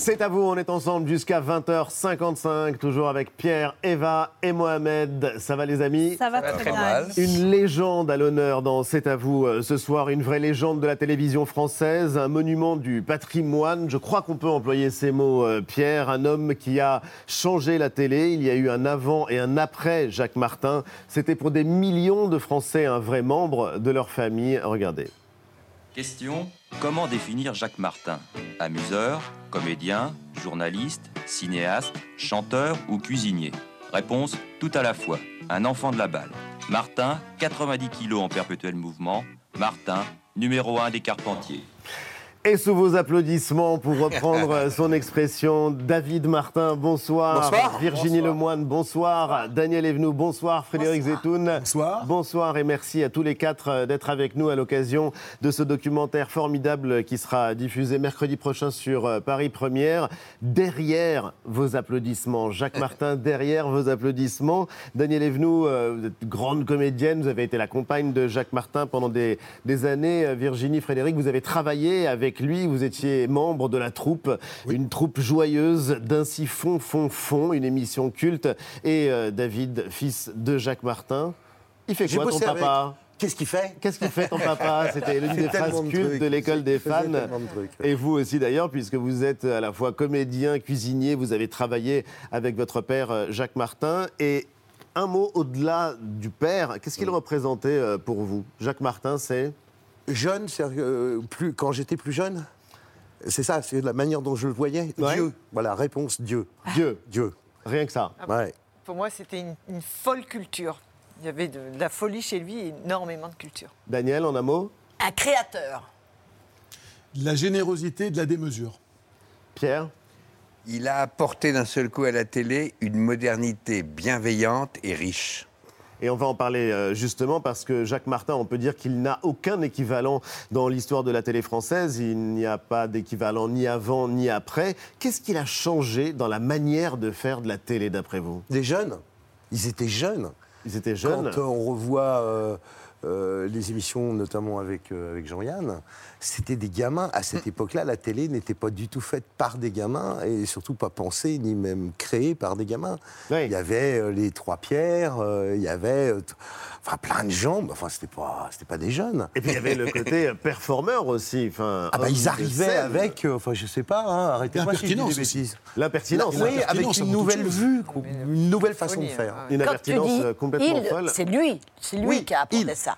C'est à vous, on est ensemble jusqu'à 20h55, toujours avec Pierre, Eva et Mohamed. Ça va les amis? Ça va très bien. Une légende à l'honneur dans C'est à vous euh, ce soir, une vraie légende de la télévision française, un monument du patrimoine. Je crois qu'on peut employer ces mots, euh, Pierre, un homme qui a changé la télé. Il y a eu un avant et un après Jacques Martin. C'était pour des millions de Français un vrai membre de leur famille. Regardez. Question Comment définir Jacques Martin? Amuseur, comédien, journaliste, cinéaste, chanteur ou cuisinier? Réponse Tout à la fois. Un enfant de la balle. Martin, 90 kilos en perpétuel mouvement. Martin, numéro 1 des Carpentiers. Et sous vos applaudissements, pour reprendre son expression, David Martin, bonsoir. Bonsoir. Virginie Lemoine, bonsoir. Daniel Evenou, bonsoir. Frédéric Zetoun. Bonsoir. Bonsoir et merci à tous les quatre euh, d'être avec nous à l'occasion de ce documentaire formidable qui sera diffusé mercredi prochain sur euh, Paris Première. Derrière vos applaudissements, Jacques Martin, derrière vos applaudissements. Daniel Evenou, euh, vous êtes grande comédienne, vous avez été la compagne de Jacques Martin pendant des, des années. Virginie, Frédéric, vous avez travaillé avec lui, vous étiez membre de la troupe, une troupe joyeuse d'Ainsi Fond, Fond, Fond, une émission culte. Et euh, David, fils de Jacques Martin, il fait quoi ton bossé avec. papa Qu'est-ce qu'il fait? Qu'est-ce qu'il fait ton papa? C'était l'une des phrases de cultes de l'école des fans. de. Et vous aussi d'ailleurs, puisque vous êtes à la fois comédien, cuisinier, vous avez travaillé avec votre père euh, Jacques Martin. Et un mot au-delà du père, qu'est-ce qu'il représentait euh, pour vous? Jacques Martin, c'est? Jeune, euh, plus quand j'étais plus jeune. C'est ça, c'est la manière dont je le voyais. Ouais. Dieu. Voilà, réponse Dieu. Dieu, Dieu. rien que ça. Ouais. Pour moi, c'était une, une folle culture. Il y avait de, de la folie chez lui et énormément de culture. Daniel, en un mot Un créateur. De la générosité, de la démesure. Pierre Il a apporté d'un seul coup à la télé une modernité bienveillante et riche. Et on va en parler euh, justement parce que Jacques Martin, on peut dire qu'il n'a aucun équivalent dans l'histoire de la télé française. Il n'y a pas d'équivalent ni avant ni après. Qu'est-ce qu'il a changé dans la manière de faire de la télé d'après vous? Des jeunes. Ils étaient jeunes. Ils étaient jeunes. Quand euh, on revoit euh, euh, les émissions, notamment avec, euh, avec Jean-Yann, c'était des gamins. À cette époque-là, la télé n'était pas du tout faite par des gamins et surtout pas pensée ni même créée par des gamins. Oui. Il y avait euh, les Trois Pierres, euh, il y avait euh, enfin, plein de gens. mais Enfin, c'était pas, c'était pas des jeunes. Et puis il y avait le côté performeur aussi. Enfin, Ah bah ils arrivaient scène. avec, euh, enfin je sais pas, hein, arrêtez-moi si je dis des bêtises. L'impertinence. Oui, avec L'impertinence une nouvelle vue, une nouvelle façon de folie, faire. hein. Une impertinence complètement folle. c'est lui, c'est lui Oui, qui a apporté ça.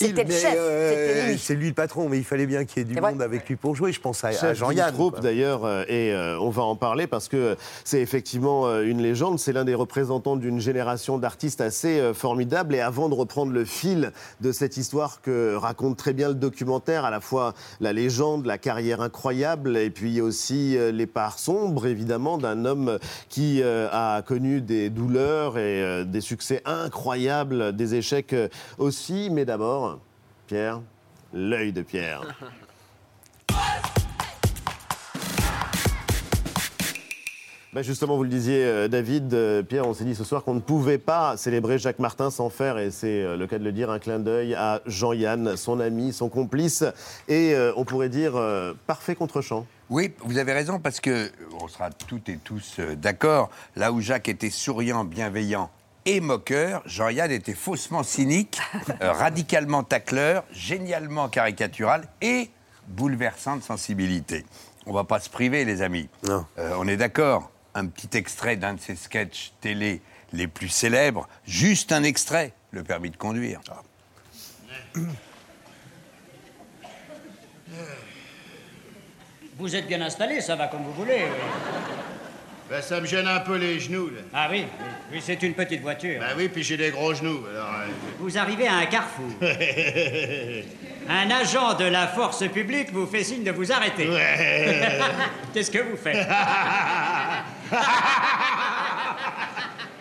Il, C'était le chef, euh. C'est lui le patron, mais il fallait bien qu'il y ait du monde avec lui pour jouer. Je pense à, à Jean-Yann. troupe quoi. d'ailleurs, euh, et euh, on va en parler parce que c'est effectivement euh, une légende. C'est l'un des représentants d'une génération d'artistes assez euh, formidable. Et avant de reprendre le fil de cette histoire que raconte très bien le documentaire, à la fois la légende, la carrière incroyable, et puis aussi euh, les parts sombres, évidemment, d'un homme qui euh, a connu des douleurs et euh, des succès incroyables, des échecs euh, aussi. Mais d'abord, Pierre, l'œil de Pierre. Bah, justement, vous le disiez, euh, David, euh, Pierre, on s'est dit ce soir qu'on ne pouvait pas célébrer Jacques Martin sans faire, et c'est euh, le cas de le dire, un clin d'œil à Jean-Yann, son ami, son complice, et on pourrait dire parfait contre-champ. Oui, vous avez raison, parce que on sera toutes et tous d'accord. Là où Jacques était souriant, bienveillant et moqueur, Jean-Yann était faussement cynique, euh, radicalement tacleur, génialement caricatural et bouleversant de sensibilité. On va pas se priver, les amis. Non. Euh, on est d'accord. Un petit extrait d'un de ses sketchs télé les plus célèbres, juste un extrait, le permis de conduire. Vous êtes bien installé, ça va comme vous voulez. oui. Ben, ça me gêne un peu les genoux, là. Ah oui, oui, oui, c'est une petite voiture. Ben oui, puis j'ai des gros genoux, alors... euh, Vous arrivez à un carrefour. un agent de la force publique vous fait signe de vous arrêter. Qu'est-ce que vous faites?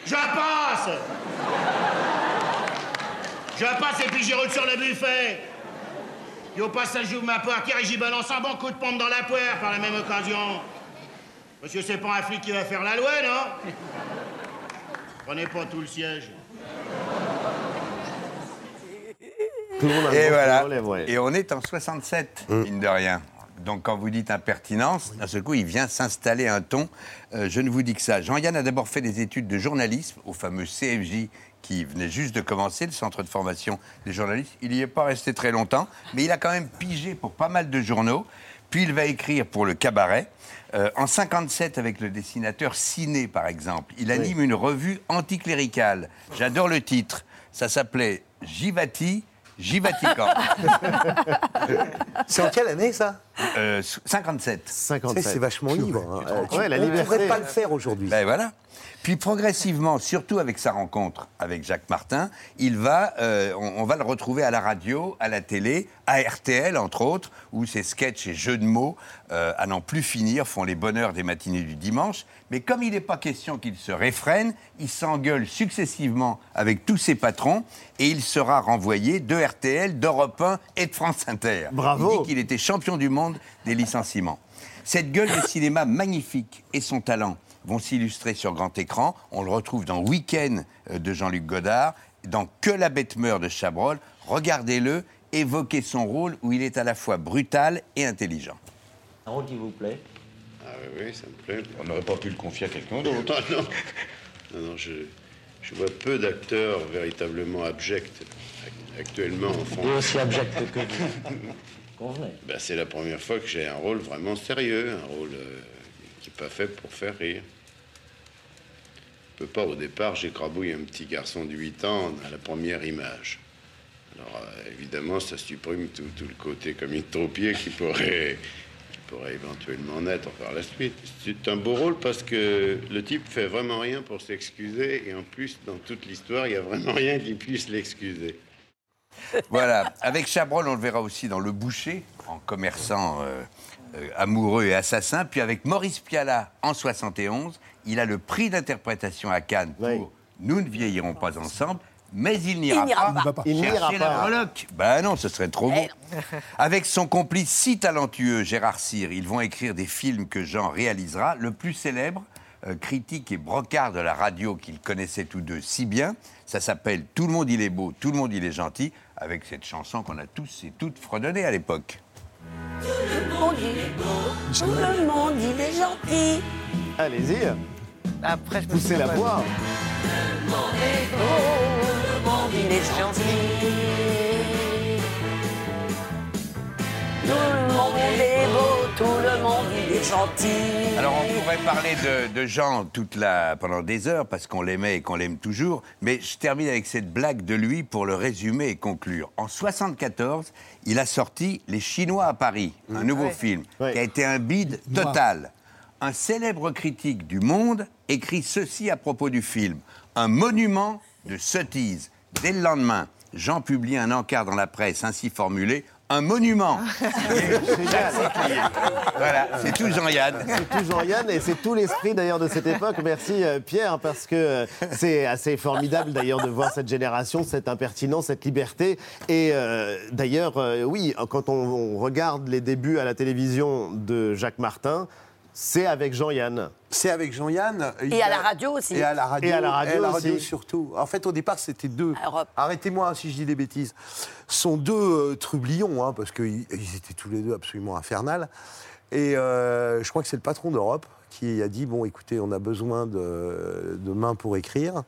Je passe Je passe et puis j'y roule sur le buffet Et au passage, j'ouvre ma portière et j'y balance un bon coup de pompe dans la poire par la même occasion. Monsieur, c'est pas un flic qui va faire la loi, non Prenez pas tout le siège. Tout le monde a le Et voilà. Et on est en 67, mine de rien. Donc quand vous dites impertinence, d'un seul coup, il vient s'installer un ton. Euh, je ne vous dis que ça. Jean-Yann a d'abord fait des études de journalisme au fameux CFJ qui venait juste de commencer, le centre de formation des journalistes. Il n'y est pas resté très longtemps, mais il a quand même pigé pour pas mal de journaux. Puis il va écrire pour le cabaret. Euh, en 57, avec le dessinateur Ciné, par exemple, il anime une revue anticléricale. J'adore le titre. Ça s'appelait Jivati, Jivatican. C'est en quelle année ça? Euh, 57. Tu sais, 57. C'est vachement libre. hein. Tu- Ouais, la on ne pourrait pas le faire aujourd'hui. Ben voilà. Puis progressivement, surtout avec sa rencontre avec Jacques Martin, il va, euh, on, on va le retrouver à la radio, à la télé, à RTL entre autres, où ses sketchs et jeux de mots, euh, à n'en plus finir, font les bonheurs des matinées du dimanche. Mais comme il n'est pas question qu'il se réfrène, il s'engueule successivement avec tous ses patrons et il sera renvoyé de RTL, d'Europe 1 et de France Inter. Bravo. Il dit qu'il était champion du monde des licenciements. Cette gueule de cinéma magnifique et son talent vont s'illustrer sur grand écran. On le retrouve dans Week-end euh, de Jean-Luc Godard, dans Que la bête meurt de Chabrol. Regardez-le, évoquez son rôle où il est à la fois brutal et intelligent. Un rôle qui vous plaît? Ah oui, oui, ça me plaît. On n'aurait pas pu le confier à quelqu'un d'autre. Non, non, non, je, je vois peu d'acteurs véritablement abjects actuellement en France. Et aussi abject que vous. Convenez. Ben, c'est la première fois que j'ai un rôle vraiment sérieux, un rôle euh, n'est pas fait pour faire rire. Je peux pas, au départ, j'écrabouille un petit garçon de 8 ans à la première image. Alors, euh, évidemment, ça supprime tout, le côté comique-troupier qui pourrait, qui pourrait éventuellement naître par la suite. C'est un beau rôle parce que le type fait vraiment rien pour s'excuser et en plus, dans toute l'histoire, il n'y a vraiment rien qui puisse l'excuser. Voilà. Avec Chabrol, on le verra aussi dans Le Boucher, en commerçant euh, euh, amoureux et assassin. Puis avec Maurice Pialat, en 71, il a le prix d'interprétation à Cannes pour Oui. Nous ne vieillirons pas ensemble. Mais il n'ira pas, pas. Il n'ira chercher la pas. breloque. Ben non, ce serait trop beau. Avec son complice si talentueux, Gérard Cyr, ils vont écrire des films que Jean réalisera. Le plus célèbre, euh, critique et brocard de la radio qu'ils connaissaient tous deux si bien, ça s'appelle Tout le monde il est beau, tout le monde il est gentil, avec cette chanson qu'on a tous et toutes fredonnée à l'époque. Tout le monde il est gentil. Allez-y, Après, je me poussez suis la pas- voix. Il est gentil. Tout le monde est beau, tout le monde il est gentil. Alors on pourrait parler de, de Jean toute la, pendant des heures parce qu'on l'aimait et qu'on l'aime toujours, mais je termine avec cette blague de lui pour le résumer et conclure. En 74, il a sorti Les Chinois à Paris, un nouveau Ouais. film Ouais. qui a été un bide total. Un célèbre critique du Monde écrit ceci à propos du film un monument de sottise. Dès le lendemain, Jean publie un encart dans la presse ainsi formulé un monument. voilà, c'est tout Jean-Yann. C'est tout Jean-Yann et c'est tout l'esprit d'ailleurs de cette époque. Merci euh, Pierre parce que euh, c'est assez formidable d'ailleurs de voir cette génération, cette impertinence, cette liberté. Et euh, d'ailleurs, oui, quand on, on regarde les débuts à la télévision de Jacques Martin, c'est avec Jean-Yann. C'est avec Jean-Yann. il Et à a- la radio aussi. Et à la radio. Et à la radio aussi. surtout. En fait, au départ, c'était deux. À Europe. Arrêtez-moi hein, si je dis des bêtises. Sont deux euh, trublions, hein, parce qu'ils ils étaient tous les deux absolument infernales. Et euh, je crois que c'est le patron d'Europe qui a dit bon, écoutez, on a besoin de, de mains pour écrire.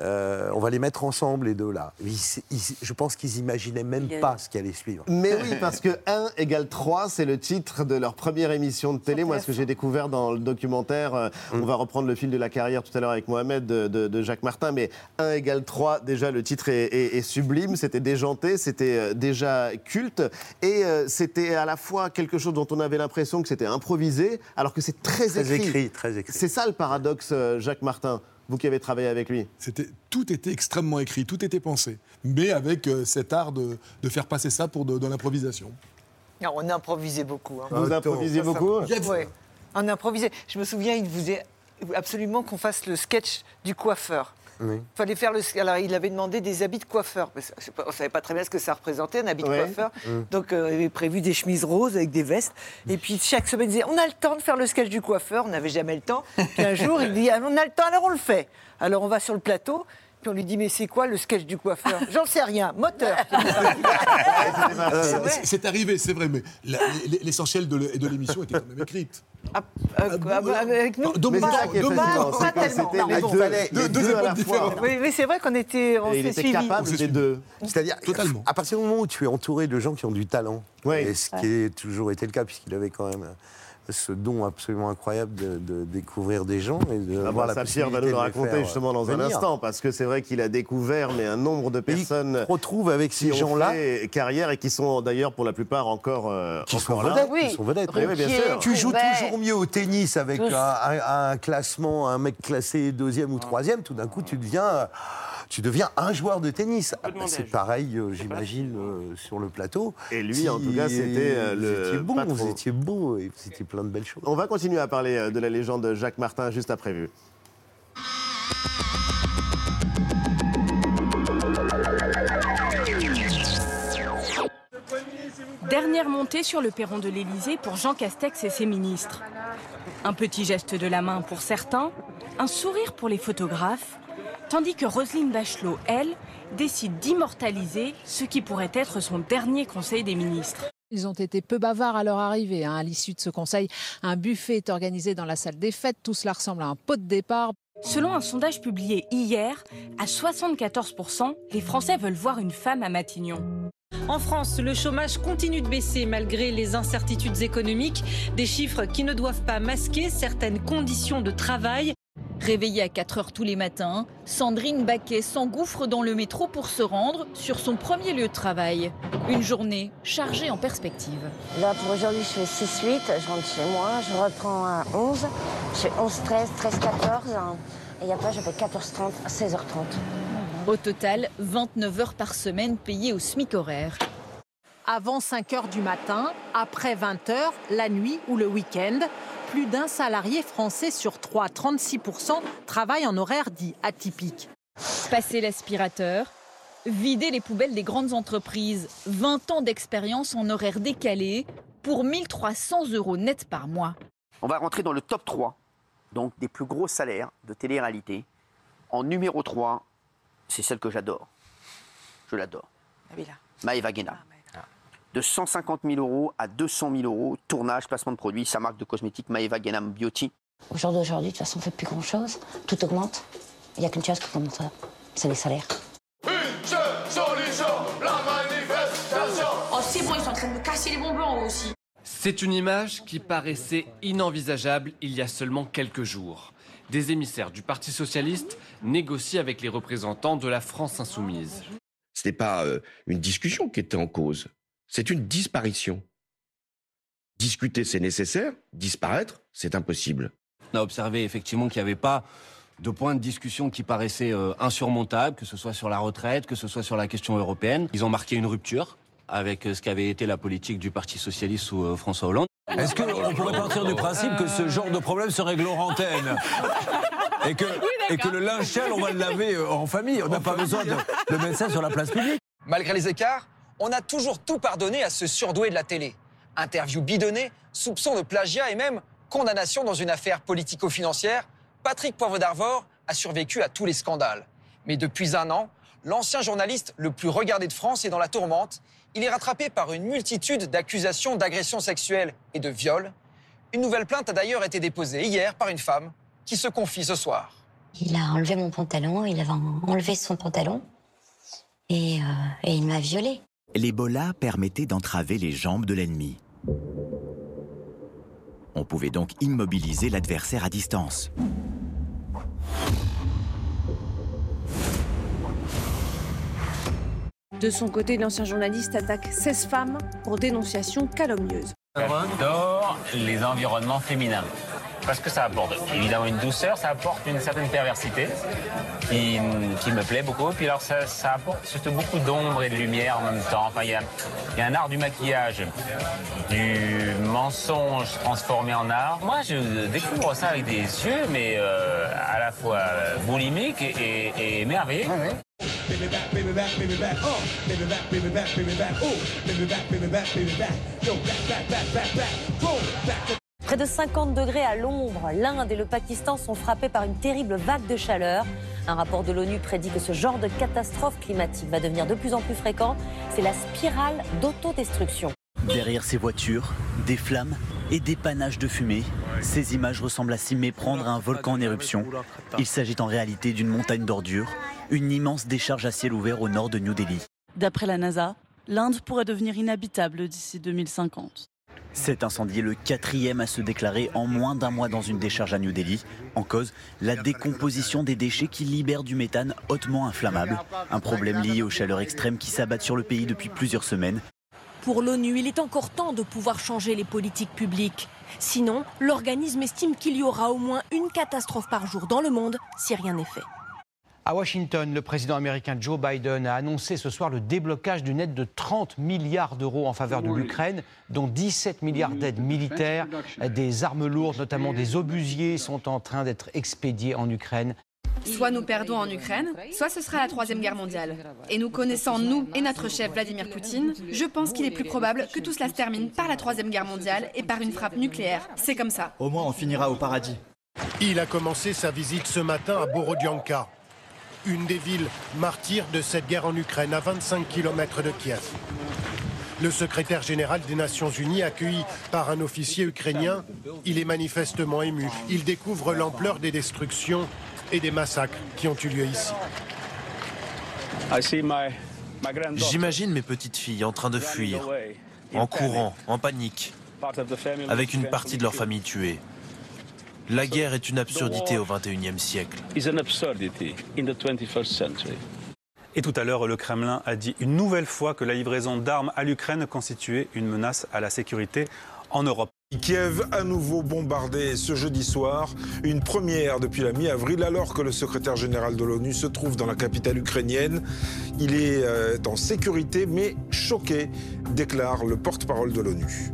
Euh, on va les mettre ensemble, les deux là. Ils- ils- je pense qu'ils imaginaient même a- pas ce qui allait suivre. Mais oui, parce que 1 égale 3, c'est le titre de leur première émission de télé. Moi, ce que j'ai découvert dans le documentaire, euh, on va reprendre le fil de la carrière tout à l'heure avec Mohamed de, de- de Jacques Martin, mais 1 égale 3, déjà le titre est, est- est sublime, c'était déjanté, c'était euh, déjà culte, et euh, c'était à la fois quelque chose dont on avait l'impression que c'était improvisé, alors que c'est très, Très écrit, très écrit. C'est ça le paradoxe, Jacques Martin, vous qui avez travaillé avec lui. C'était, tout était extrêmement écrit, tout était pensé, mais avec euh, cet art de, de faire passer ça pour de, de l'improvisation. On improvisait beaucoup. hein. Vous Ça, ça- beaucoup Ouais. On improvisait. Je me souviens, il voulait absolument qu'on fasse le sketch du coiffeur. Oui. fallait faire le. Alors, il avait demandé des habits de coiffeur. parce que on ne savait pas très bien ce que ça représentait, un habit de coiffeur. Mm. Donc, euh, il avait prévu des chemises roses avec des vestes. Et puis, chaque semaine, il disait On a le temps de faire le sketch du coiffeur. On n'avait jamais le temps. Puis un jour, il dit Ah, On a le temps, alors on le fait. Alors, on va sur le plateau. Puis on lui dit Mais c'est quoi le sketch du coiffeur? J'en sais rien. Moteur. C'est- c'est- arrivé, c'est vrai, mais l'essentiel de l'émission était quand même écrite. Ah, euh, ah, bah, avec nous, Donc, Mais c'est pas- deux tellement. les deux, bon. les Deux- deux deux à la époques fois. différentes. Oui, mais c'est vrai qu'on était, on s'est était suivis. capable des deux. C'est-à-dire, Totalement. à partir du moment où tu es entouré de gens qui ont du talent, Ouais. et ce qui a toujours été le cas, puisqu'il avait quand même euh, ce don absolument incroyable de, de découvrir des gens et de Ah avoir bah, la Pierre va nous le raconter faire justement dans un instant, parce que c'est vrai qu'il a découvert mais un nombre de il personnes se retrouve avec ces gens-là carrière et qui sont d'ailleurs pour la plupart encore, euh, qui sont encore vedettes. Oui. qui sont vedettes. Oui, oui, bien sûr. Tu joues toujours mieux au tennis avec un, un- un classement, un mec classé deuxième ou troisième, tout d'un coup tu deviens, tu deviens un joueur de tennis. Ah, bah, C'est pareil, euh, j'imagine, euh, sur le plateau. Et lui, Si en tout cas, c'était euh, vous le étiez bon, patron. vous étiez beau et vous étiez plein de belles choses. On va continuer à parler de la légende de Jacques Martin juste après vue. Dernière montée sur le perron de l'Élysée pour Jean Castex et ses ministres. Un petit geste de la main pour certains, un sourire pour les photographes, tandis que Roselyne Bachelot, elle, décide d'immortaliser ce qui pourrait être son dernier conseil des ministres. Ils ont été peu bavards à leur arrivée. hein. À l'issue de ce conseil, un buffet est organisé dans la salle des fêtes. Tout cela ressemble à un pot de départ. Selon un sondage publié hier, à 74%, les Français veulent voir une femme à Matignon. En France, le chômage continue de baisser malgré les incertitudes économiques, des chiffres qui ne doivent pas masquer certaines conditions de travail. Réveillée à 4 heures tous les matins, Sandrine Baquet s'engouffre dans le métro pour se rendre sur son premier lieu de travail. Une journée chargée en perspective. Là, pour aujourd'hui, je fais 6-8, je rentre chez moi, je reprends à 11, je fais 11-13, 13-14, hein. et après, je fais 14-30 à 16h30. Au total, 29 heures par semaine payées au SMIC horaire. Avant 5 heures du matin, après 20 heures, la nuit ou le week-end, plus d'un salarié français sur 3, 36%, travaille en horaire dit atypique. Passer l'aspirateur, vider les poubelles des grandes entreprises, 20 ans d'expérience en horaire décalé pour 1300 euros net par mois. On va rentrer dans le top 3, donc des plus gros salaires de télé-réalité. En numéro 3, c'est celle que j'adore. Je l'adore. Maëva Guéna. De 150 000 euros à 200 000 euros, tournage, placement de produits, sa marque de cosmétiques Maëva Guénam Beauty. Au jour d'aujourd'hui, de toute façon, on ne fait plus grand-chose. Tout augmente. Il n'y a qu'une chose qui augmente, c'est les salaires. Oh, c'est bon, ils sont en train de me casser les bonbons aussi. C'est une image qui paraissait inenvisageable il y a seulement quelques jours. Des émissaires du Parti socialiste négocient avec les représentants de la France insoumise. Ce n'est pas euh, une discussion qui était en cause, c'est une disparition. Discuter, c'est nécessaire, disparaître, c'est impossible. On a observé effectivement qu'il n'y avait pas de point de discussion qui paraissait euh, insurmontable, que ce soit sur la retraite, que ce soit sur la question européenne. Ils ont marqué une rupture avec euh, ce qu'avait été la politique du Parti socialiste sous euh, François Hollande. Est-ce qu'on pourrait partir du principe que ce genre de problème se règle en antenne et que, et que le linge sale, on va le laver euh, en famille On n'a pas besoin de, de mettre ça sur la place publique. Malgré les écarts, on a toujours tout pardonné à ce surdoué de la télé. Interview bidonnée, soupçon de plagiat et même condamnation dans une affaire politico-financière, Patrick Poivre d'Arvor a survécu à tous les scandales. Mais depuis un an, l'ancien journaliste le plus regardé de France est dans la tourmente. Il est rattrapé par une multitude d'accusations d'agression sexuelle et de viol. Une nouvelle plainte a d'ailleurs été déposée hier par une femme qui se confie ce soir. Il a enlevé mon pantalon, il avait enlevé son pantalon, et, euh, et il m'a violée. L'Ebola permettait d'entraver les jambes de l'ennemi. On pouvait donc immobiliser l'adversaire à distance. De son côté, l'ancien journaliste attaque 16 femmes pour dénonciation calomnieuse. J'adore les environnements féminins. Parce que ça apporte évidemment une douceur, ça apporte une certaine perversité qui, me plaît beaucoup. Puis alors ça, apporte surtout beaucoup d'ombre et de lumière en même temps. Enfin, il y a, un art du maquillage, du mensonge transformé en art. Moi, je découvre ça avec des yeux, mais euh, à la fois boulimiques et, to Près de 50 degrés à l'ombre, l'Inde et le Pakistan sont frappés par une terrible vague de chaleur. Un rapport de l'ONU prédit que ce genre de catastrophe climatique va devenir de plus en plus fréquent. C'est la spirale d'autodestruction. Derrière ces voitures, des flammes et des panaches de fumée. Ces images ressemblent à s'y méprendre à un volcan en éruption. Il s'agit en réalité d'une montagne d'ordures, une immense décharge à ciel ouvert au nord de New Delhi. D'après la NASA, l'Inde pourrait devenir inhabitable d'ici 2050. Cet incendie est le quatrième à se déclarer en moins d'un mois dans une décharge à New Delhi. En cause, la décomposition des déchets qui libèrent du méthane hautement inflammable. Un problème lié aux chaleurs extrêmes qui s'abattent sur le pays depuis plusieurs semaines. Pour l'ONU, il est encore temps de pouvoir changer les politiques publiques. Sinon, l'organisme estime qu'il y aura au moins une catastrophe par jour dans le monde si rien n'est fait. À Washington, le président américain Joe Biden a annoncé ce soir le déblocage d'une aide de 30 milliards d'euros en faveur de l'Ukraine, dont 17 milliards d'aides militaires. Des armes lourdes, notamment des obusiers, sont en train d'être expédiées en Ukraine. Soit nous perdons en Ukraine, soit ce sera la Troisième Guerre mondiale. Et nous connaissant, nous et notre chef Vladimir Poutine, je pense qu'il est plus probable que tout cela se termine par la Troisième Guerre mondiale et par une frappe nucléaire. C'est comme ça. Au moins, on finira au paradis. Il a commencé sa visite ce matin à Borodianka, une des villes martyrs de cette guerre en Ukraine, à 25 km de Kiev. Le secrétaire général des Nations Unies, accueilli par un officier ukrainien, il est manifestement ému. Il découvre l'ampleur des destructions et des massacres qui ont eu lieu ici. J'imagine mes petites filles en train de fuir, en courant, en panique, avec une partie de leur famille tuée. La guerre est une absurdité au XXIe siècle. Et tout à l'heure, le Kremlin a dit une nouvelle fois que la livraison d'armes à l'Ukraine constituait une menace à la sécurité en Europe. Kiev à nouveau bombardé ce jeudi soir, une première depuis la mi-avril alors que le secrétaire général de l'ONU se trouve dans la capitale ukrainienne. Il est euh, en sécurité mais choqué, déclare le porte-parole de l'ONU.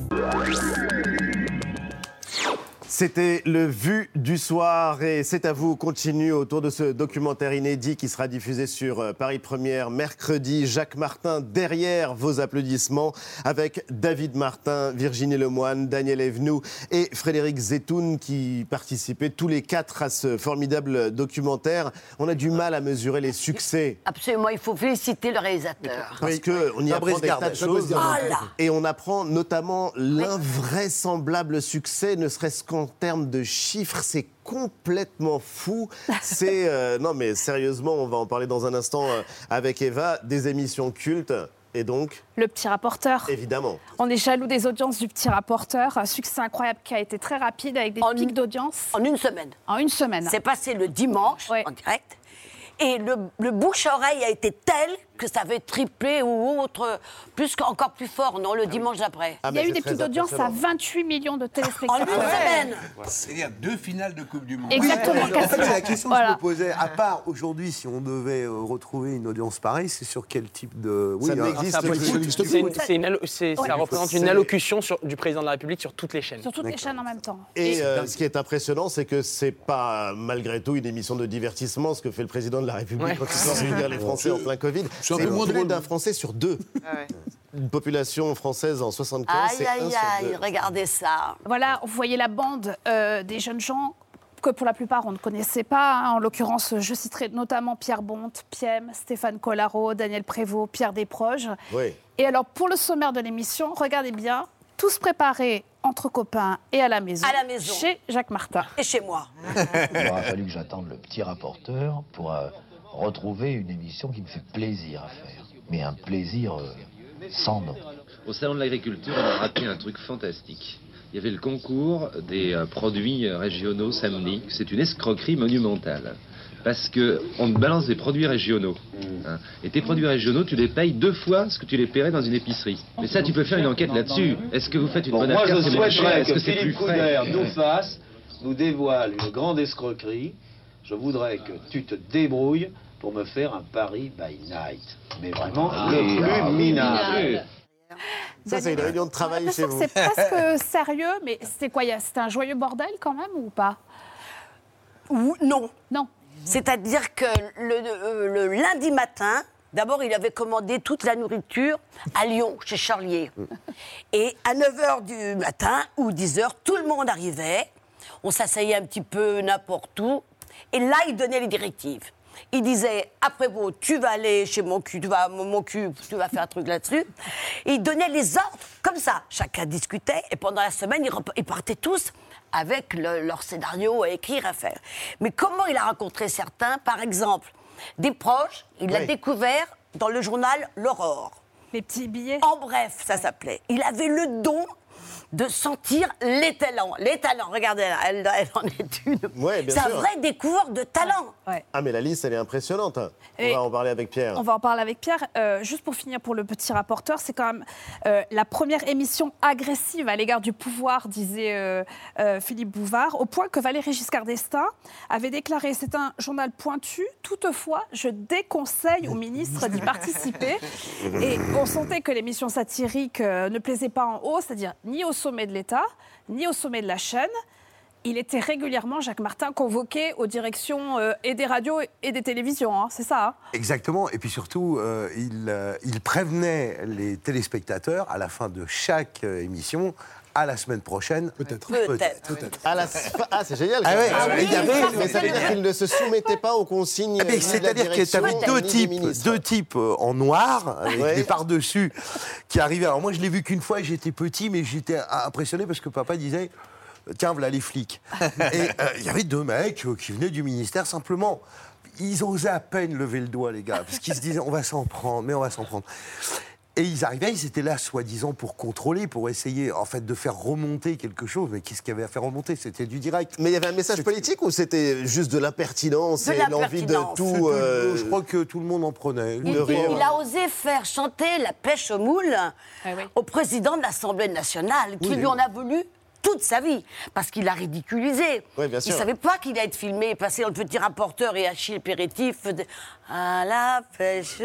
C'était le Vu du soir et c'est à vous. Continue autour de ce documentaire inédit qui sera diffusé sur euh, Paris Première mercredi. Jacques Martin derrière vos applaudissements avec David Martin, Virginie Lemoine, Daniel Evenou et Frédéric Zetoun qui participaient tous les quatre à ce formidable documentaire. On a du mal à mesurer les succès. Absolument, il faut féliciter le réalisateur. Parce qu'on y apprend des tas de choses. Et on apprend notamment l'invraisemblable succès, ne serait-ce qu'en termes de chiffres, c'est complètement fou. C'est euh, non mais sérieusement, on va en parler dans un instant euh, avec Eva, des émissions cultes. Et donc Le petit rapporteur. Évidemment. On est jaloux des audiences du petit rapporteur. Un succès incroyable qui a été très rapide avec des pics d'audience. En une semaine. En une semaine. C'est passé le dimanche en direct. Et le, le bouche-oreille a été tel que ça avait triplé ou autre, plus encore plus fort, non, le dimanche d'après. Il y a eu des pics d'audience à 28 millions de téléspectateurs. En une semaine C'est-à-dire deux finales de Coupe du Monde. Exactement. En fait, la question que je me posais, à part aujourd'hui, si on devait euh, retrouver une audience pareille, c'est sur quel type de. Ça n'existe plus. Ça représente une allocution sur- du président de la République sur toutes les chaînes. Sur toutes les chaînes en même temps. Et euh, ce qui est impressionnant, c'est que c'est pas malgré tout une émission de divertissement, ce que fait le président de la République Ouais. quand il sort les Français en plein Covid. C'est un peu moins drôle. d'un Français sur deux. Une population française en 75, Aïe, aïe, aïe, regardez ça. Voilà, vous voyez la bande euh, des jeunes gens que pour la plupart on ne connaissait pas. hein. En l'occurrence, je citerai notamment Pierre Bonte, Piem, Stéphane Collaro, Daniel Prévost, Pierre Desproges. Oui. Et alors, pour le sommaire de l'émission, regardez bien, tous préparés entre copains et à la maison. À la maison. Chez Jacques Martin. Et chez moi. Il aura fallu que j'attende le petit rapporteur pour euh, retrouver une émission qui me fait plaisir à faire. Mais un plaisir euh, sans nom. Au Salon de l'Agriculture, on a raté un truc fantastique. Il y avait le concours des euh, produits euh, régionaux samedi. C'est une escroquerie monumentale. Parce que on te balance des produits régionaux. hein. Et tes produits régionaux, tu les payes deux fois ce que tu les paierais dans une épicerie. Mais ça, tu peux faire une enquête là-dessus. Est-ce que vous faites une Bon, bonne moi, affaire je c'est moins souhaiterais que que c'est plus Philippe frais? Couder nous fasse nous dévoile une grande escroquerie, je voudrais que tu te débrouilles pour me faire un pari by night. Mais vraiment Ah, le oui. plus Ah, oui. minable. Ça, c'est une réunion de travail chez l'impression vous. C'est presque sérieux, mais c'était quoi C'était un joyeux bordel quand même ou pas? Ou- Non. Non. C'est-à-dire que le, euh, le lundi matin, d'abord, il avait commandé toute la nourriture à Lyon, chez Charlier. Et à 9h du matin ou 10h, tout le monde arrivait. On s'asseyait un petit peu n'importe où. Et là, il donnait les directives. Il disait, après vous, tu vas aller chez mon cul, tu vas mon, cul, tu vas faire un truc là-dessus. Et il donnait les ordres comme ça. Chacun discutait et pendant la semaine, ils, partaient tous avec le- leur scénario à écrire, à faire. Mais comment il a rencontré certains? Par exemple, des proches, il l'a Oui. découvert dans le journal L'Aurore. Les petits billets En bref, ça s'appelait. Il avait le don de sentir les talents. Les talents, regardez, elle, elle en est une. Ouais, bien C'est un vrai découvreur de talent. Ah, mais la liste, elle est impressionnante. On Et- va en parler avec Pierre. On va en parler avec Pierre. Euh, juste pour finir pour le petit rapporteur, c'est quand même euh, la première émission agressive à l'égard du pouvoir, disait euh, euh, Philippe Bouvard, au point que Valéry Giscard d'Estaing avait déclaré c'est un journal pointu, toutefois, je déconseille aux ministres d'y participer. Et on sentait que l'émission satirique euh, ne plaisait pas en haut, c'est-à-dire ni au sommet de l'État, ni au sommet de la chaîne. Il était régulièrement, Jacques Martin, convoqué aux directions euh, et des radios et des télévisions, hein, c'est ça hein? Exactement. Et puis surtout, euh, il, euh, il prévenait les téléspectateurs à la fin de chaque émission. À la semaine prochaine. Peut-être. Peut-être. Ah, la- ah, c'est génial. Ah ouais, ah oui, il y avait, mais ça veut c'est dire qu'il ne se soumettait pas aux consignes. Ah, C'est-à-dire que tu avais deux types, deux types en noir, avec Ouais. des par-dessus, qui arrivaient. Alors moi, je l'ai vu qu'une fois, j'étais petit, mais j'étais impressionné parce que papa disait Tiens, voilà les flics. et euh, il y avait deux mecs euh, qui venaient du ministère simplement. Ils osaient à peine lever le doigt, les gars, parce qu'ils se disaient On va s'en prendre, mais on va s'en prendre. Et ils arrivaient, ils étaient là, soi-disant, pour contrôler, pour essayer, en fait, de faire remonter quelque chose. Mais qu'est-ce qu'il y avait à faire remonter? C'était du direct. Mais il y avait un message politique ou c'était juste de l'impertinence De et l'envie de l'impertinence. tout. Euh, Je crois que tout le monde en prenait. Il, il a osé faire chanter la pêche au moule au président de l'Assemblée nationale, qui Oui. lui en a voulu toute sa vie, parce qu'il l'a ridiculisé. Oui, bien il sûr. ne savait pas qu'il allait être filmé passer dans le petit rapporteur et Achille Pérétif de à la pêche.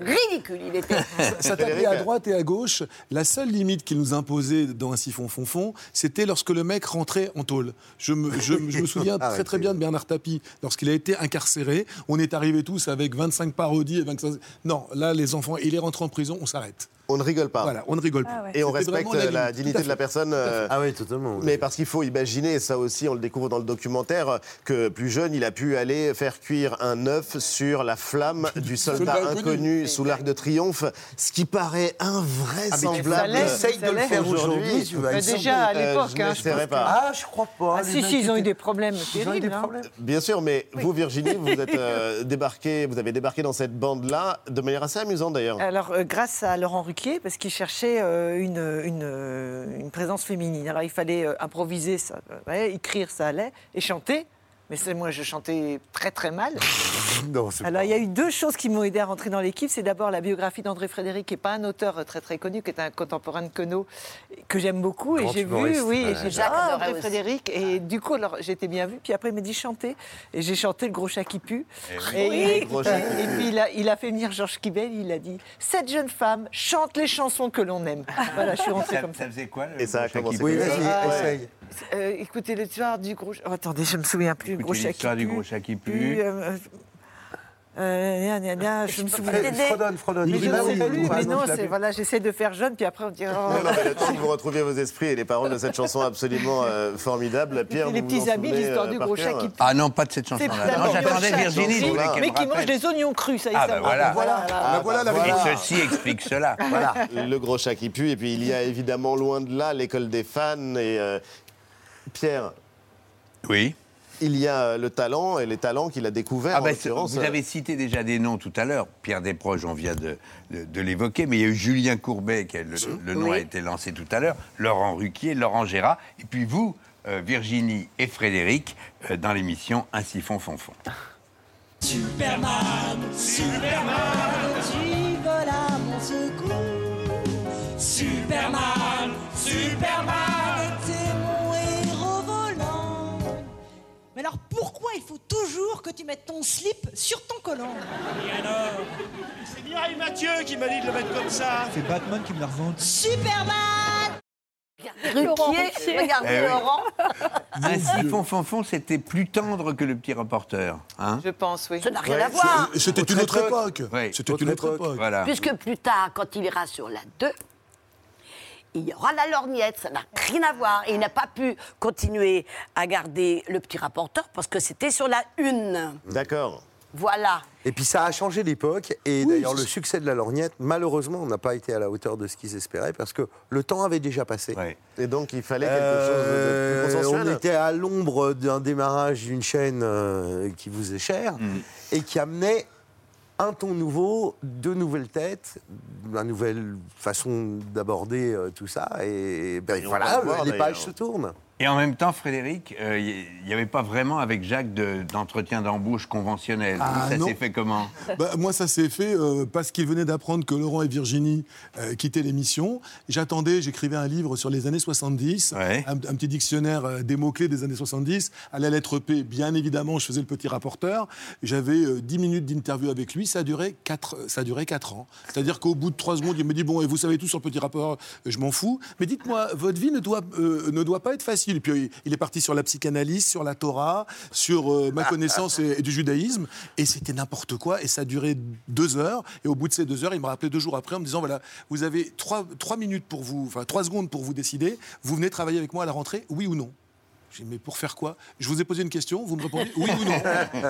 Ridicule, il était. Ça tapait à droite et à gauche. La seule limite qu'il nous imposait dans un siphon fonfon, c'était lorsque le mec rentrait en tôle. Je me, je, je me souviens Ah très très bien de Bernard Tapie, lorsqu'il a été incarcéré. On est arrivés tous avec 25 parodies et 25... Non, là, les enfants, il est rentré en prison, on s'arrête. On ne rigole pas. Voilà, on ne rigole pas. Et on respecte la, limite. dignité de la personne. Euh, Ah oui, totalement. Mais parce qu'il faut imaginer, et ça aussi on le découvre dans le documentaire, euh, que plus jeune, il a pu aller faire cuire un œuf sur la flamme du soldat Soldat inconnu. sous l'arc de triomphe, ce qui paraît invraisemblable. Ah, Essaye de le faire aujourd'hui, tu être déjà, à Euh, l'époque, je hein, n'essaierai je pense pas. Ah, je crois pas. Ah, si, si, ils ont eu des problèmes Ils ont eu des terribles. hein. Bien sûr, mais vous, Virginie, vous êtes euh, débarqué, vous avez débarqué dans cette bande-là de manière assez amusante d'ailleurs. Alors, euh, grâce à Laurent Ruquier, parce qu'il cherchait euh, une, une, euh, une présence féminine. Alors, il fallait euh, improviser, ça, euh, ouais, écrire, ça allait, et chanter. Mais c'est moi, je chantais très très mal. Non, c'est Alors, il y a eu deux choses qui m'ont aidé à rentrer dans l'équipe. C'est d'abord la biographie d'André Frédéric, qui n'est pas un auteur très très connu, qui est un contemporain de Queneau, que j'aime beaucoup. Grand et j'ai vu, oui, et j'ai dit, Jacques ah, adorait André aussi. Frédéric. Et du coup, alors, j'étais bien vue. Puis après, il m'a dit chanter. Et j'ai chanté Le Gros Chat qui pue. oui. Et, Oui, et- Le Gros Chat qui et pue. puis, il a, il a fait venir Georges Kibel. Il a dit Cette jeune femme chante les chansons que l'on aime. Voilà, je suis rentrée Ça, comme ça. ça faisait quoi le Et ça a commencé Oui, vas-y, Ah, essaye. Euh, écoutez l'histoire du gros. Oh, attendez, je me souviens plus. Le Écoutez gros chat qui du pue. gros chat qui pue. Pue, euh, euh, gna, gna, gna, je me souviens. Des- Fredonne, fredonne. Mais je ne sais plus. Mais non, c'est voilà, j'essaie de faire jeune, puis après on dit. oh. Non, non, mais le temps que vous retrouviez vos esprits et les paroles de cette chanson absolument euh, formidable, Pierre, les petits habits, l'histoire euh, du gros chat qui Ah non, pas de cette chanson-là. d'abord Non, j'attendais Virginie, je voulais qu'elle Mais qui mange des oignons crus, ça y est. Ah, va. voilà. voilà. Ah, voilà la bah, Et ceci explique cela. Voilà, le gros chat qui pue. Et puis il y a évidemment loin de là l'école des fans. Et euh, Pierre, Oui. Il y a le talent et les talents qu'il a découverts. Ah en ben, vous euh, avez cité déjà des noms tout à l'heure. Pierre Desproges, on vient de, de- de l'évoquer, mais il y a eu Julien Courbet, qui a- le, le nom a été lancé tout à l'heure, Laurent Ruquier, Laurent Gérard, et puis vous, euh, Virginie et Frédéric, euh, dans l'émission Un siphon fonfon. Superman, Superman, tu voles à mon secours. Superman, il faut toujours que tu mettes ton slip sur ton collant. Et alors C'est Mireille Mathieu qui m'a dit de le mettre comme ça. C'est Batman qui me l'a revendu. Superman Ruquier, regardez Eh oui. Laurent. Un siphon fonfon, c'était plus tendre que le petit reporter. Hein Je pense, oui. Ça n'a rien à voir. C'était une autre époque. Oui. C'était une autre époque. Voilà. Puisque plus tard, quand il ira sur la 2, il y aura la lorgnette, ça n'a rien à voir. Et il n'a pas pu continuer à garder le petit rapporteur parce que c'était sur la 1. D'accord. Voilà. Et puis ça a changé l'époque. Et d'ailleurs, le succès de la lorgnette, malheureusement, n'a pas été à la hauteur de ce qu'ils espéraient parce que le temps avait déjà passé. Et donc, il fallait quelque Euh, chose de plus on consensuel. était à l'ombre d'un démarrage d'une chaîne euh, qui vous est chère et qui amenait un ton nouveau, de nouvelles têtes, une nouvelle façon d'aborder euh, tout ça. Et, ben, Et voilà, voir, les pages se tournent. Et en même temps, Frédéric, euh, il n'y avait pas vraiment avec Jacques de- d'entretien d'embauche conventionnel. Ah, ça s'est fait comment? Bah, moi, ça s'est fait euh, parce qu'ils venaient d'apprendre que Laurent et Virginie euh, quittaient l'émission. J'attendais, j'écrivais un livre sur les années 70, un, un petit dictionnaire euh, des mots-clés des années 70. À la lettre P, bien évidemment, je faisais le petit rapporteur. J'avais euh, 10 minutes d'interview avec lui. Ça a duré 4, ça a duré quatre ans. C'est-à-dire qu'au bout de 3 secondes, il me dit Bon, et vous savez tout sur le petit rapport, je m'en fous. Mais dites-moi, votre vie ne doit, euh, ne doit pas être facile. Et puis, il- est parti sur la psychanalyse, sur la Torah, sur euh, ma connaissance et, et du judaïsme. Et c'était n'importe quoi. Et ça a duré deux heures. Et au bout de ces deux heures, il me rappelé deux jours après en me disant voilà, vous avez trois, trois minutes pour vous, enfin trois secondes pour vous décider. Vous venez travailler avec moi à la rentrée, oui ou non? J'ai dit, mais pour faire quoi? Je vous ai posé une question, vous me répondez oui ou non?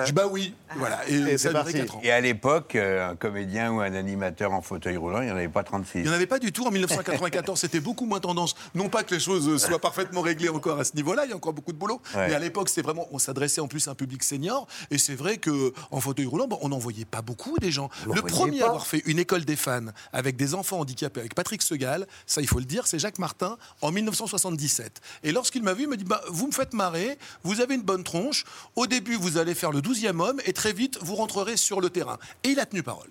Je dis, bah oui. Voilà. Et, ça a duré quatre ans. Et à l'époque, euh, un comédien ou un animateur en fauteuil roulant, il n'y en avait pas 36. Il n'y en avait pas du tout. En 1994, c'était beaucoup moins tendance. Non pas que les choses soient parfaitement réglées encore à ce niveau-là, il y a encore beaucoup de boulot. Ouais. Mais à l'époque, c'était vraiment, on s'adressait en plus à un public senior. Et c'est vrai que en fauteuil roulant, bon, on n'en voyait pas beaucoup des gens. Vous Le premier pas à avoir fait une école des fans avec des enfants handicapés, avec Patrick Segal, ça il faut le dire, c'est Jacques Martin en 1977. Et lorsqu'il m'a vu, il m'a dit bah, Vous me faites marrer, vous avez une bonne tronche. Au début, vous allez faire le 12e homme et très vite, vous rentrerez sur le terrain. Et il a tenu parole.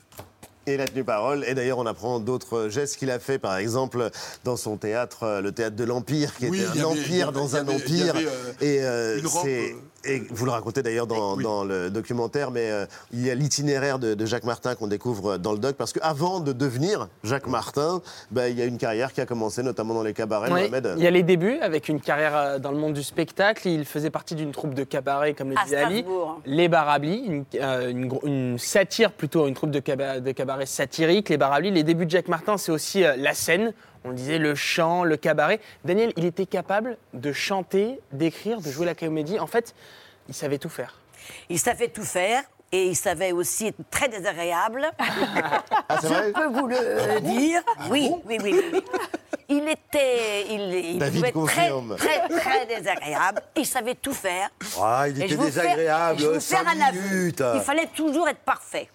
Et il a tenu parole. Et d'ailleurs, on apprend d'autres gestes qu'il a fait, par exemple, dans son théâtre, euh, le théâtre de l'Empire, qui Oui, était un avait- empire avait- dans un avait- empire. euh, et euh, c'est- et vous le racontez d'ailleurs dans, dans le documentaire, mais euh, il y a l'itinéraire de, de Jacques Martin qu'on découvre dans le doc, parce qu'avant de devenir Jacques Martin, bah, il y a une carrière qui a commencé, notamment dans les cabarets, Oui, Mohamed. il y a les débuts avec une carrière euh, dans le monde du spectacle. Il faisait partie d'une troupe de cabaret, comme le disait Ali, les Barablis, une, euh, une satire plutôt, une troupe de, caba- de cabaret satirique, les Barablis. Les débuts de Jacques Martin, c'est aussi euh, la scène. On le disait, le chant, le cabaret. Daniel, il était capable de chanter, d'écrire, de jouer la comédie. En fait, il savait tout faire. Il savait tout faire. Et il savait aussi être très désagréable. c'est vrai Je peux vous le Ah bon dire. Ah oui, bon oui, oui, oui. Il était, il, il David pouvait être très, très, très désagréable. Il savait tout faire. Ah, il Et était je vais vous faire- désagréable, je vous faire un. Il fallait toujours être parfait.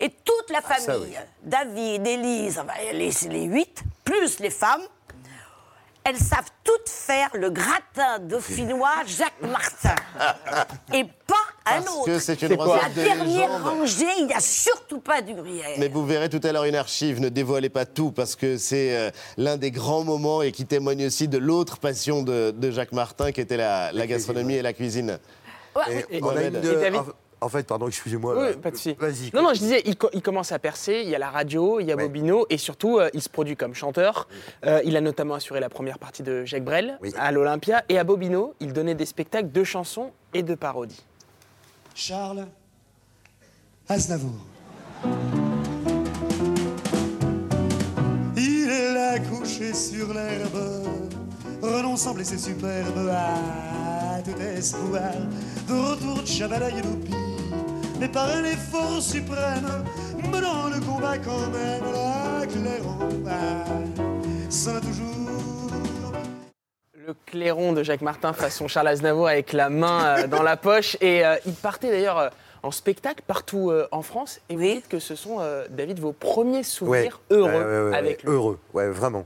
Et toute la Ah, ça, famille, oui. David, Élise, les, les huit, plus les femmes, elles savent toutes faire le gratin dauphinois Jacques Martin. Et pas un Parce autre. que c'est une La de dernière légende. rangée, il n'y a surtout pas du gruyère. Mais vous verrez tout à l'heure une archive, ne dévoilez pas tout, parce que c'est euh, l'un des grands moments et qui témoigne aussi de l'autre passion de, de Jacques Martin, qui était la, la gastronomie et la cuisine. Ouais, Et Et David- en- fait, pardon, excusez-moi. Oui, pas de souci. Vas-y. Non, non, je disais, il, co- il commence à percer, il y a la radio, il y a Bobino, et surtout, euh, il se produit comme chanteur. Euh, il a notamment assuré la première partie de Jacques Brel à l'Olympia. Et à Bobino, il donnait des spectacles de chansons et de parodies. Charles Aznavour. Il est là couché sur l'herbe, renonçant blessé superbe à tout espoir. De retour de Chavalaille et d'Oupi, mais par un effort suprême, menant le combat quand même, la clairon sonne toujours. Le clairon de Jacques Martin façon Charles Aznavour avec la main euh, dans la poche. Et euh, il partait d'ailleurs euh, en spectacle partout euh, en France. Et vous dites que ce sont, euh, David, vos premiers souvenirs Ouais, heureux ouais, avec ouais, lui. Heureux, ouais, vraiment.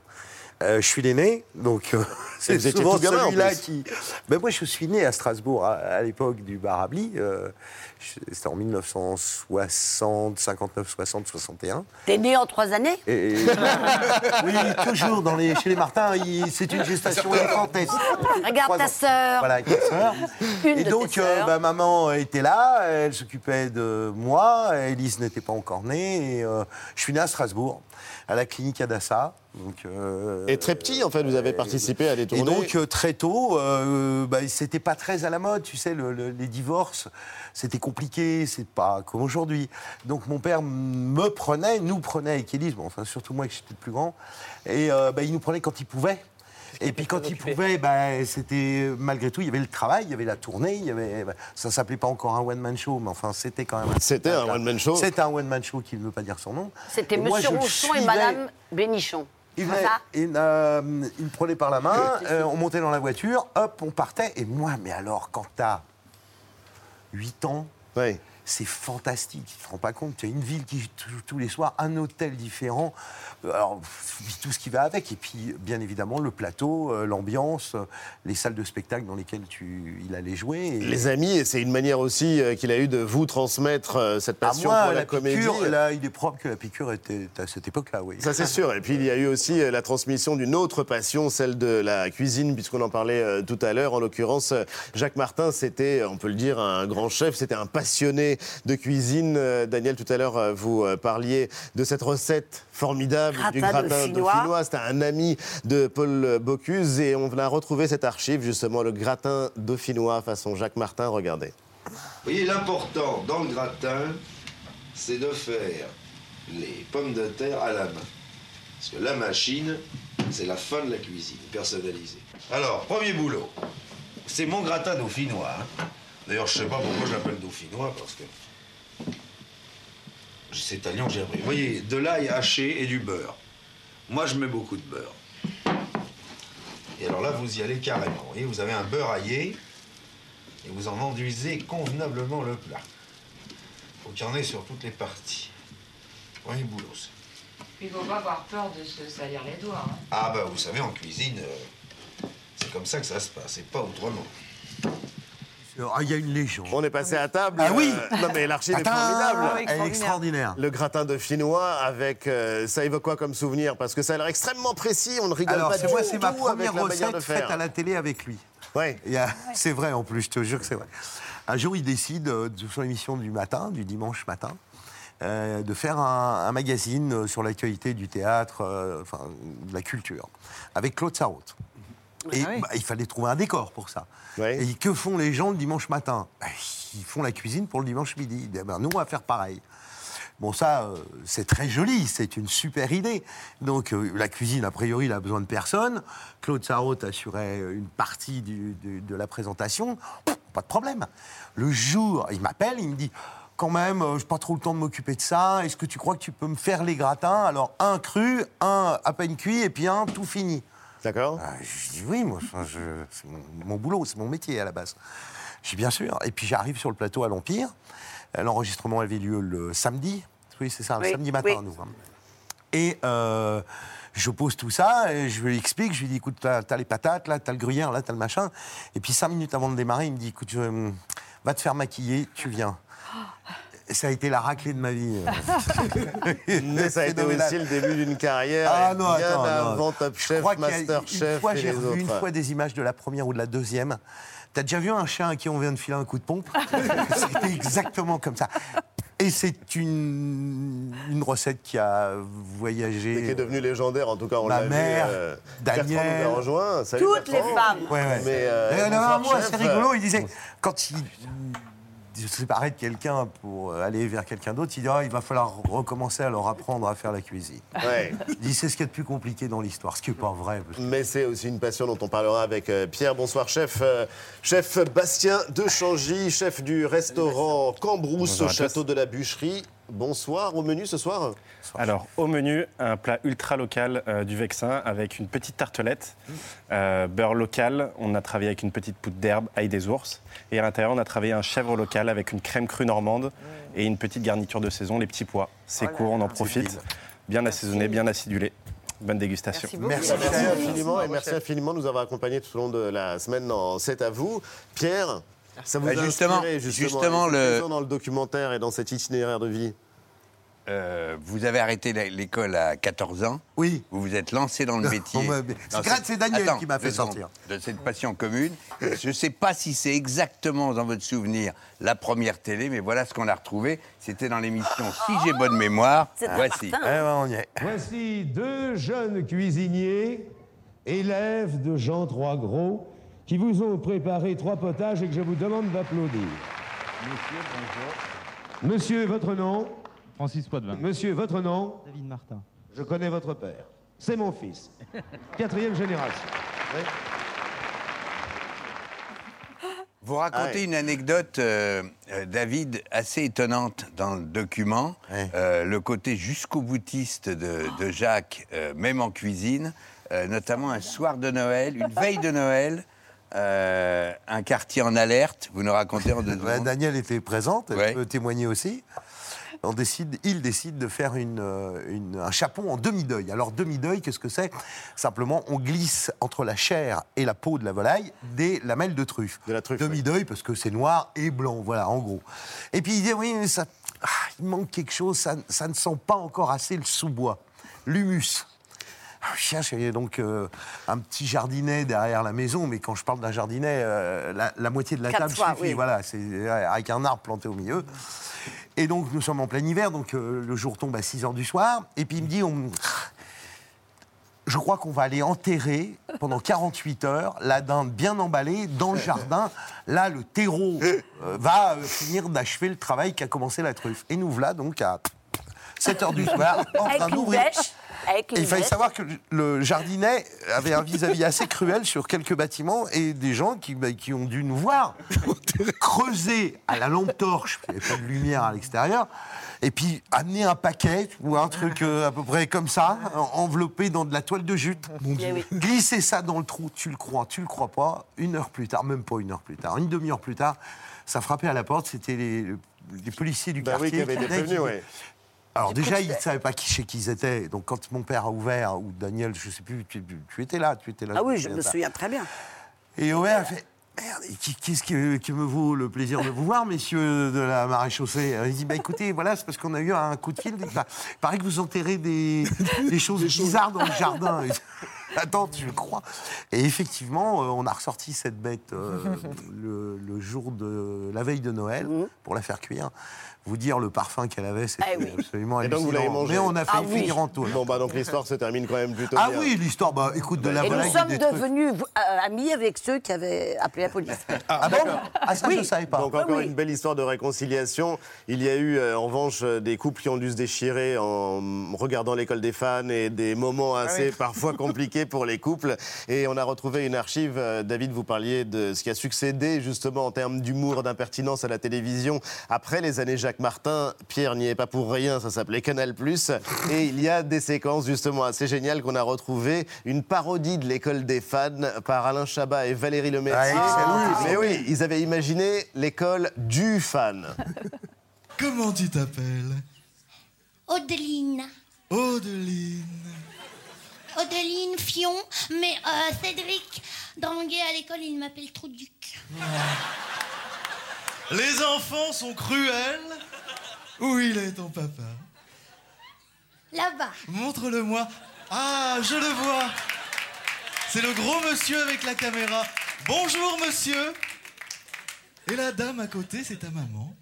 Euh, je suis l'aîné, donc euh, c'est souvent celui-là qui. Ben, moi, je suis né à Strasbourg à, à l'époque du Barabli. euh, C'était en 1960, 59, 60, 61. T'es né en trois années? Et, oui, toujours dans les, chez les Martins, il- c'est une gestation éléphantesque. Regarde ta sœur. Voilà, avec ma sœur. Une Et de donc, tes euh, bah, maman était là, elle s'occupait de moi, Élise n'était pas encore née, et euh, je suis né à Strasbourg, à la clinique Adassa. Donc, euh, Et très petit, en fait, vous avez participé à des et tournées. donc euh, très tôt, euh, bah, c'était pas très à la mode, tu sais, le- le- les divorces, c'était compliqué, c'est pas comme aujourd'hui. Donc mon père me prenait, nous prenait avec Élise, bon, enfin surtout moi qui j'étais le plus grand, et euh, bah, il nous prenait quand il pouvait. Et puis quand il pouvait, bah, c'était malgré tout, il y avait le travail, il y avait la tournée, il y avait, bah, ça s'appelait pas encore un one man show, mais enfin c'était quand même. C'était un one man show. C'était un one man show qui ne veut pas dire son nom. C'était Monsieur Rousson et. Madame Bénichon. Il, il, euh, il me prenait par la main, euh, on montait dans la voiture, hop, on partait. Et moi, mais alors, quand t'as 8 ans, c'est fantastique. Tu te rends pas compte, tu as une ville qui tous- tous les soirs, un hôtel différent, euh, alors tout ce qui va avec. Et puis, bien évidemment, le plateau, euh, l'ambiance, euh, les salles de spectacle dans lesquelles tu, il allait jouer. Et- Les amis, et c'est une manière aussi qu'il a eu de vous transmettre cette À passion moi, pour la, la comédie. piqûre, là, il est propre que la piqûre était à cette époque-là, oui. Ça c'est sûr. Et puis il y a eu aussi la transmission d'une autre passion, celle de la cuisine, puisqu'on en parlait tout à l'heure. En l'occurrence, Jacques Martin, c'était, on peut le dire, un grand chef, c'était un passionné de cuisine. Euh, Daniel, tout à l'heure, euh, vous euh, parliez de cette recette formidable du Gratin gratin dauphinois. dauphinois. C'était un ami de Paul Bocuse et on a retrouvé cette archive, justement, le gratin dauphinois façon Jacques Martin. Regardez. Vous voyez, l'important dans le gratin, c'est de faire les pommes de terre à la main. Parce que la machine, c'est la fin de la cuisine, personnalisée. Alors, premier boulot, c'est mon gratin dauphinois. hein. D'ailleurs, je sais pas pourquoi je l'appelle dauphinois, parce que c'est à Lyon-Gervais. Vous voyez, de l'ail haché et du beurre. Moi, je mets beaucoup de beurre. Et alors là, vous y allez carrément. Vous voyez, vous avez un beurre aillé et vous en enduisez convenablement le plat. Faut qu'il y en ait sur toutes les parties. Premier boulot, ça. Il faut pas avoir peur de se salir les doigts. hein. Ah bah vous savez, en cuisine, euh, c'est comme ça que ça se passe, c'est pas autrement. Ah, il y a une légende. On est passé à table. Ah oui Euh, Non mais l'archive est formidable. ah oui, Elle est extraordinaire. Le gratin de finnois avec euh, ça évoque quoi comme souvenir? Parce que ça a l'air extrêmement précis. On ne rigole Alors, pas du moi, tout c'est ma première recette faite à la télé avec lui. Ouais. A- C'est vrai en plus, je te jure que c'est vrai. Un jour, il décide, euh, de son émission du matin, du dimanche matin, euh, de faire un, un magazine sur l'actualité du théâtre, euh, enfin, de la culture, avec Claude Sarraute. Et bah, il fallait trouver un décor pour ça. Et que font les gens le dimanche matin? Bah, Ils font la cuisine pour le dimanche midi. Ben, nous, on va faire pareil. Bon, ça, euh, c'est très joli, c'est une super idée. Donc, euh, la cuisine, a priori, il a besoin de personne. Claude Sarraute assurait une partie du- du- de la présentation. Pas de problème. Le jour, il m'appelle, il me dit Quand même, euh, j'ai pas trop le temps de m'occuper de ça. Est-ce que tu crois que tu peux me faire les gratins? Alors, un cru, un à peine cuit, et puis un tout fini. D'accord. je dis oui, moi, je- c'est mon, mon boulot, c'est mon métier à la base. Je dis bien sûr. Et puis j'arrive sur le plateau à l'Empire. Euh, L'enregistrement avait lieu le samedi. Oui, c'est ça, le Oui, samedi matin, oui. nous. hein. Et euh, je pose tout ça, et je lui explique, je lui dis, écoute, t'as as les patates, là, t'as le gruyère, là, t'as le machin. Et puis cinq minutes avant de démarrer, il me dit, écoute, je- va te faire maquiller, tu viens. Et ça a été la raclée de ma vie. Mais ça a été aussi le début d'une carrière Ah non, bien attends, non. avant Top Je Chef, Master une Chef fois, et j'ai revu autres. une fois des images de la première ou de la deuxième. T'as déjà vu un chien à qui on vient de filer un coup de pompe C'était exactement comme ça. Et c'est une, une recette qui a voyagé. Et qui est devenue légendaire, en tout cas, on Ma l'a vu. mère, euh, Daniel. Bertrand nous a rejoint. Salut, Toutes les femmes. Ouais, ouais. Mais, euh, Et il y en avait bonsoir, un mot assez chef. rigolo, il disait, quand il, il se séparait de quelqu'un pour aller vers quelqu'un d'autre, il dit Ah, il va falloir recommencer à leur apprendre à faire la cuisine. Ouais. Il dit c'est ce qu'il y a de plus compliqué dans l'histoire, ce qui n'est pas vrai. que- Mais c'est aussi une passion dont on parlera avec euh, Pierre. Bonsoir, chef. Euh, chef Bastien de Changy, chef du restaurant Cambrousse au château de la Bûcherie. Bonsoir. Au menu ce soir Alors, au menu, un plat ultra local euh, du Vexin avec une petite tartelette, euh, beurre local. On a travaillé avec une petite poudre d'herbe, ail des ours. Et à l'intérieur, on a travaillé un chèvre local avec une crème crue normande et une petite garniture de saison, les petits pois. C'est court, on en profite. Bien assaisonné, bien acidulé. Bonne dégustation. Merci, infiniment et merci infiniment de nous avoir accompagnés tout au long de la semaine dans C'est à vous. Pierre, ça vous Bah, a justement, inspiré, justement, justement, le- dans le documentaire et dans cet itinéraire de vie? Euh, vous avez arrêté l'école à 14 ans. Oui. Vous vous êtes lancé dans le métier. On c'est grâce- cette- c'est Daniel Attends, qui m'a fait sortir. De cette passion commune. Je ne sais pas si c'est exactement dans votre souvenir la première télé, mais voilà ce qu'on a retrouvé. C'était dans l'émission Si j'ai bonne mémoire. Voici. Voici deux jeunes cuisiniers, élèves de Jean Trois Gros, qui vous ont préparé trois potages et que je vous demande d'applaudir. Monsieur, bonjour. Monsieur, votre nom? Francis Poitvin. Monsieur, votre nom David Martin. Je connais votre père. C'est mon fils. Quatrième génération. Oui. Vous racontez Ah ouais. une anecdote, euh, euh, David, assez étonnante dans le document. Euh, le côté jusqu'au boutiste de, de Jacques, euh, même en cuisine, euh, notamment un soir de Noël, une veille de Noël, euh, un quartier en alerte. Vous nous racontez en deux Ouais, secondes. Daniel était présente, elle Ouais. peut témoigner aussi. On décide, il décide de faire une, euh, une- un chapon en demi-deuil. Alors, demi-deuil, qu'est-ce que c'est? Simplement, on glisse entre la chair et la peau de la volaille des lamelles de truffe. De la truffe. Demi-deuil, parce que c'est noir et blanc, voilà, en gros. Et puis, il dit oui, mais ça, ah, il manque quelque chose, ça, ça ne sent pas encore assez le sous-bois, l'humus. Ah, il y a donc euh, un petit jardinet derrière la maison, mais quand je parle d'un jardinet, euh, la, la moitié de la Quatre table fois, suffit. oui. Voilà, c'est avec un arbre planté au milieu. Et donc, nous sommes en plein hiver, donc euh, le jour tombe à 6 heures du soir. Et puis, il me dit, on- je crois qu'on va aller enterrer pendant 48 heures la dinde bien emballée dans le jardin. Là, le terreau va finir d'achever le travail qu'a commencé la truffe. Et nous voilà donc à 7 heures du soir en train d'ouvrir. Avec il fallait savoir que le jardinet avait un vis-à-vis assez cruel sur quelques bâtiments et des gens qui, bah, qui ont dû nous voir creuser à la lampe torche, il n'y avait pas de lumière à l'extérieur, et puis amener un paquet ou un truc euh, à peu près comme ça, en- enveloppé dans de la toile de jute. Eh oui. Glisser ça dans le trou, tu le crois, tu le crois pas. Une heure plus tard, même pas une heure plus tard, une demi-heure plus tard, ça frappait à la porte, c'était les, les policiers du Bah oui, quartier. qui avaient venaient, qui ouais. Alors déjà, ils ne savaient pas qui, chez qui ils étaient. Donc quand mon père a ouvert, ou Daniel, je ne sais plus, tu, tu étais là, tu étais là. Ah oui, je me souviens très bien. Et Omer a fait, merde, qu'est-ce qui, qui me vaut le plaisir de vous voir, messieurs de la maréchaussée? Il dit, bah écoutez, voilà, c'est parce qu'on a eu un coup de fil. Il Bah, paraît que vous enterrez des, des choses bizarres dans le jardin. Attends, tu le crois? Et effectivement, euh, on a ressorti cette bête euh, le, le jour de la veille de Noël pour la faire cuire. Vous dire le parfum qu'elle avait, c'était Ah oui. absolument Et donc vous hallucinant. l'avez mangé Mais on a Ah failli oui. finir en taule. Bon, bah donc l'histoire se termine quand même plutôt Ah bien. oui, l'histoire, bah écoute, de la Et nous sommes trucs. devenus euh, amis avec ceux qui avaient appelé la police. Ah bon Ah ça, je ne savais pas. Donc encore oui. une belle histoire de réconciliation. Il y a eu euh, en revanche euh, des couples qui ont dû se déchirer en regardant l'école des fans et des moments assez parfois compliqués pour les couples. Et on a retrouvé une archive. David, vous parliez de ce qui a succédé justement en termes d'humour, d'impertinence à la télévision après les années Jacques Martin. Pierre n'y est pas pour rien, ça s'appelait Canal+. Et il y a des séquences justement assez géniales qu'on a retrouvées. Une parodie de l'école des fans par Alain Chabat et Valérie Lemercier. Ah, excellent. Mais oui, ils avaient imaginé l'école du fan. Comment tu t'appelles? Odeline. Odeline. Odeline Fion, mais euh, Cédric Dranguet à l'école, il m'appelle Trouduc. Les enfants sont cruels. Où il est ton papa Là-bas. Montre-le-moi. Ah, je le vois. C'est le gros monsieur avec la caméra. Bonjour, monsieur. Et la dame à côté, c'est ta maman.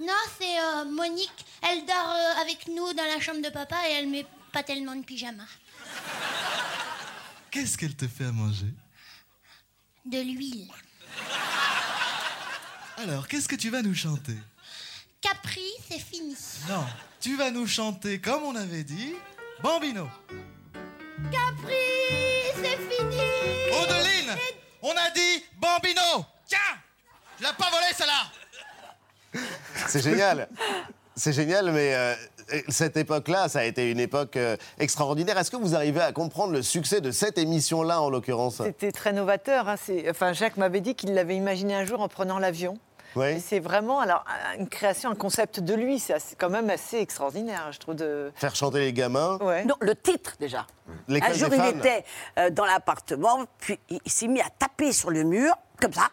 Non, c'est euh, Monique. Elle dort euh, avec nous dans la chambre de papa et elle met pas tellement de pyjama. Qu'est-ce qu'elle te fait à manger De l'huile. Alors, qu'est-ce que tu vas nous chanter? Capri, c'est fini. Non, tu vas nous chanter, comme on avait dit, Bambino. Capri, c'est fini. Odeline, on a dit Bambino. Tiens, je l'ai pas volé, celle-là. C'est génial. C'est génial, mais euh, cette époque-là, ça a été une époque euh, extraordinaire. Est-ce que vous arrivez à comprendre le succès de cette émission-là, en l'occurrence? C'était très novateur. hein, Enfin, Jacques m'avait dit qu'il l'avait imaginé un jour en prenant l'avion. C'est vraiment alors une création, un concept de lui. C'est quand même assez extraordinaire, je trouve. De... Faire chanter les gamins. Ouais. Non, le titre déjà. Un jour, il était euh, dans l'appartement, puis il, il s'est mis à taper sur le mur, comme ça.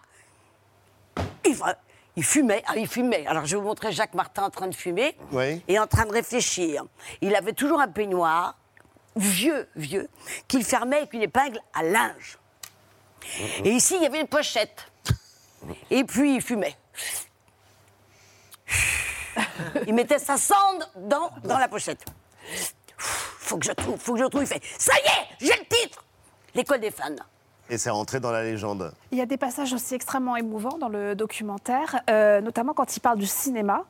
Il, fumait, ah, il fumait. Alors je vais vous montrer Jacques Martin en train de fumer Oui. et en train de réfléchir. Il avait toujours un peignoir, vieux, vieux, qu'il fermait avec une épingle à linge. Et ici, il y avait une pochette. Et puis, il fumait. Il mettait sa sonde dans, dans la pochette. Faut que je trouve, faut que je trouve. Il fait Ça y est, j'ai le titre L'école des fans. Et c'est rentré dans la légende. Il y a des passages aussi extrêmement émouvants dans le documentaire, euh, notamment quand il parle du cinéma.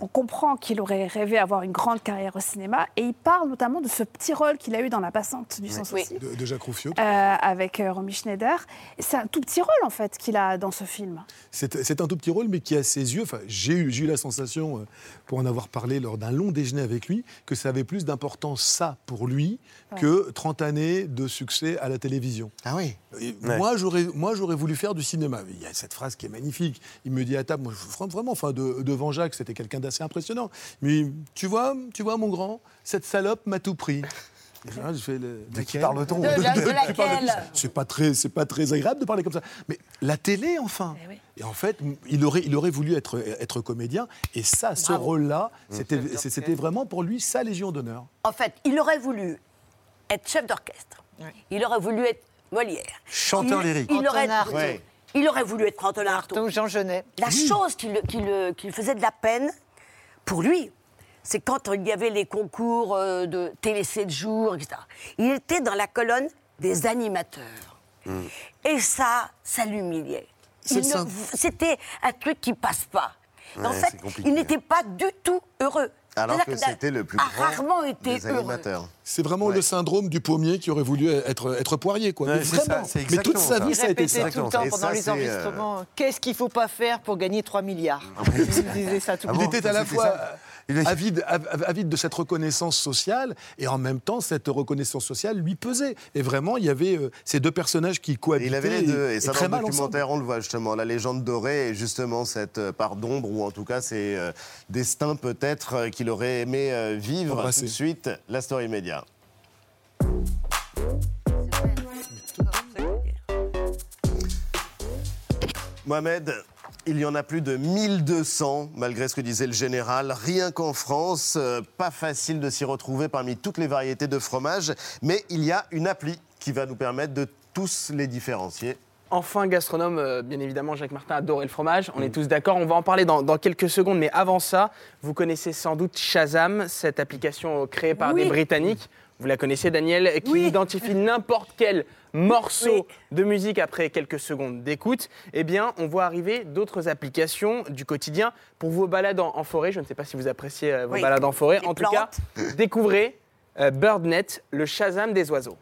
On comprend qu'il aurait rêvé avoir une grande carrière au cinéma et il parle notamment de ce petit rôle qu'il a eu dans La Passante du Sans Souci De, de Jacques Rouffio. euh, avec euh, Romy Schneider. C'est un tout petit rôle en fait qu'il a dans ce film. C'est un tout petit rôle, mais qui, à ses yeux, enfin, j'ai eu, j'ai eu la sensation, euh, pour en avoir parlé lors d'un long déjeuner avec lui, que ça avait plus d'importance, ça, pour lui, que 30 années de succès à la télévision. Ah oui Ouais. Moi, j'aurais, moi, j'aurais voulu faire du cinéma. Il y a cette phrase qui est magnifique. Il me dit à table, moi, je- vraiment, enfin, de- devant Jacques, c'était quelqu'un d'assez impressionnant. Mais tu vois, tu vois, mon grand, cette salope m'a tout pris. Là, je fais le- De qui parle-t-on De de laquelle C'est pas très, c'est pas très agréable de parler comme ça. Mais la télé, enfin. Et en fait, il aurait, il aurait voulu être, être comédien. Et ça, ce Bravo. rôle-là, c'était, c'était vraiment pour lui sa Légion d'honneur. En fait, il aurait voulu être chef d'orchestre. Il aurait voulu être Molière. Chanteur Il- lyrique. Il aurait. Ouais. il aurait voulu être Antonin Artaud. Donc Jean Genet. La chose qui, le- qui le- qui lui faisait de la peine, pour lui, c'est quand il y avait les concours euh, de télé 7 jours, etc. Il était dans la colonne des animateurs. Et ça, ça l'humiliait. C'était un truc qui passe pas. en fait, il n'était pas du tout heureux. Alors que c'était le plus grand rarement été des heureux. C'est vraiment le syndrome du pommier qui aurait voulu être, être poirier, quoi. Ouais, Mais c'est ça, vraiment. c'est Mais toute sa ça. vie, Il ça a été ça. tout le temps pendant ça, les euh, enregistrements qu'est-ce qu'il faut pas faire pour gagner 3 milliards Il disait ça tout le Il temps. était à la fois ça. Il avide, av- avide de cette reconnaissance sociale et en même temps, cette reconnaissance sociale lui pesait. Et vraiment, il y avait euh, ces deux personnages qui Et cohabitaient. il avait les deux. Et, ça, dans le ensemble. documentaire, on le voit justement. La légende dorée et justement cette euh, part d'ombre, ou en tout cas ces euh, destins peut-être euh, qu'il aurait aimé euh, vivre. Embrasser. Tout de suite, la story média. Mohamed, il y en a plus de 1200, malgré ce que disait le général. Rien qu'en France, euh, pas facile de s'y retrouver parmi toutes les variétés de fromages. Mais il y a une appli qui va nous permettre de tous les différencier. Enfin, gastronome, euh, bien évidemment, Jacques Martin adorait le fromage. On est tous d'accord. On va en parler dans, dans quelques secondes. Mais avant ça, vous connaissez sans doute Shazam, cette application créée par Oui. des Britanniques. Vous la connaissez, Daniel, qui Oui. identifie n'importe quel morceau Oui. de musique après quelques secondes d'écoute. Eh bien, on voit arriver d'autres applications du quotidien pour vos balades en, en forêt. Je ne sais pas si vous appréciez euh, vos Oui. balades en forêt. Les en tout cas, découvrez euh, BirdNet, le Shazam des oiseaux.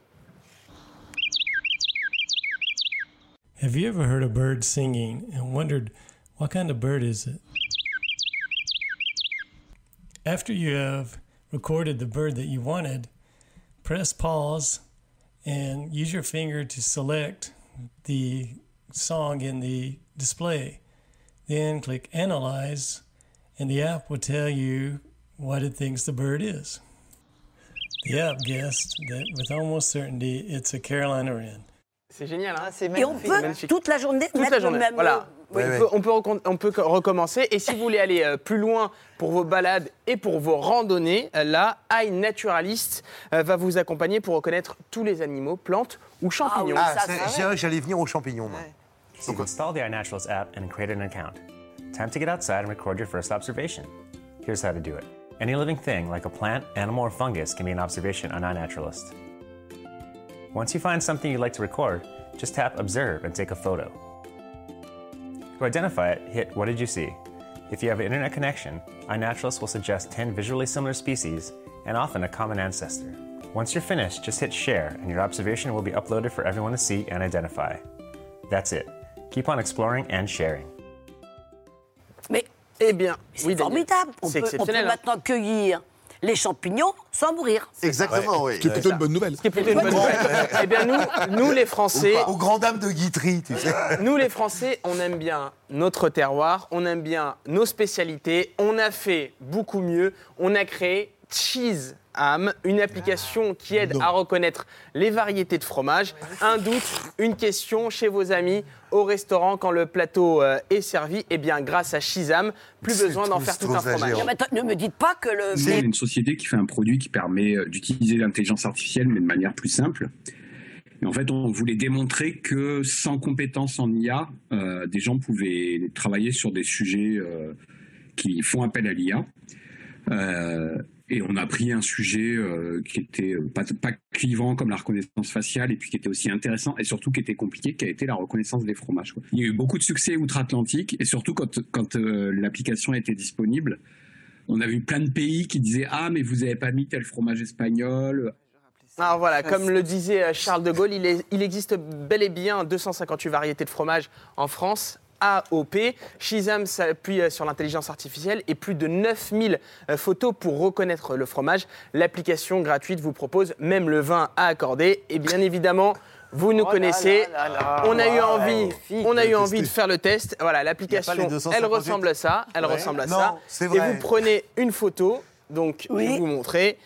Have you ever heard a bird singing and wondered what kind of bird is it? After you have recorded the bird that you wanted, press pause and use your finger to select the song in the display. Then click Analyze, and the app will tell you what it thinks the bird is. The app guessed that with almost certainty it's a Carolina wren. C'est génial, hein Et on peut toute la journée toute mettre la le même. Voilà. Oui. on, peut, on peut recom- on peut co- recommencer. Et si vous voulez aller euh, plus loin pour vos balades et pour vos randonnées, euh, là, iNaturalist euh, va vous accompagner pour reconnaître tous les animaux, plantes ou champignons. Ah, c'est- je dirais que j'allais venir aux champignons, moi. So install the iNaturalist app and create an account. Time to get outside and record your first observation. Here's how to do it. Any living thing, like a plant, animal, or fungus, can be an observation on iNaturalist. Once you find something you'd like to record, just tap Observe and take a photo. To identify it, hit What did you see? If you have an internet connection, iNaturalist will suggest 10 visually similar species and often a common ancestor. Once you're finished, just hit Share and your observation will be uploaded for everyone to see and identify. That's it. Keep on exploring and sharing. Mais eh bien, c'est oui, formidable. On peut, on peut maintenant cueillir les champignons sans mourir. Exactement, oui. Ce qui est plutôt une bonne nouvelle. Ce qui est plutôt une bonne nouvelle. Eh bien, nous, nous, les Français. Aux grandes dames de Guitry, tu sais. Nous, les Français, on aime bien notre terroir, on aime bien nos spécialités. On a fait beaucoup mieux. On a créé Cheese Am, une application qui aide à reconnaître les variétés de fromage. Un doute, une question chez vos amis au restaurant quand le plateau euh, est servi. Eh bien, grâce à Shizam, plus besoin d'en faire tout un fromage. Non, mais attends, ne me dites pas que le. C'est une société qui fait un produit qui permet euh, d'utiliser l'intelligence artificielle, mais de manière plus simple. Et en fait, on voulait démontrer que sans compétences en IA, euh, des gens pouvaient travailler sur des sujets euh, qui font appel à l'IA. Euh, et on a pris un sujet euh, qui était pas, pas clivant comme la reconnaissance faciale et puis qui était aussi intéressant et surtout qui était compliqué, qui a été la reconnaissance des fromages. Il y a eu beaucoup de succès outre-Atlantique et surtout quand, quand euh, l'application était disponible, on a vu plein de pays qui disaient ah mais vous avez pas mis tel fromage espagnol. Alors voilà, comme le disait euh, Charles de Gaulle, il, il existe bel et bien 258 variétés de fromage en France. AOP. Shizam s'appuie euh, sur l'intelligence artificielle et plus de 9000 euh, photos pour reconnaître le fromage. L'application gratuite vous propose même le vin à accorder. Et bien évidemment, vous nous Oh connaissez. là là là. On a eu envie, on a eu envie de faire le test. Voilà, Il l'application, les elle 258. ressemble à ça. Elle Ouais. ressemble à Non, ça. Et vous prenez une photo. Donc, je Oui. vais vous montrer.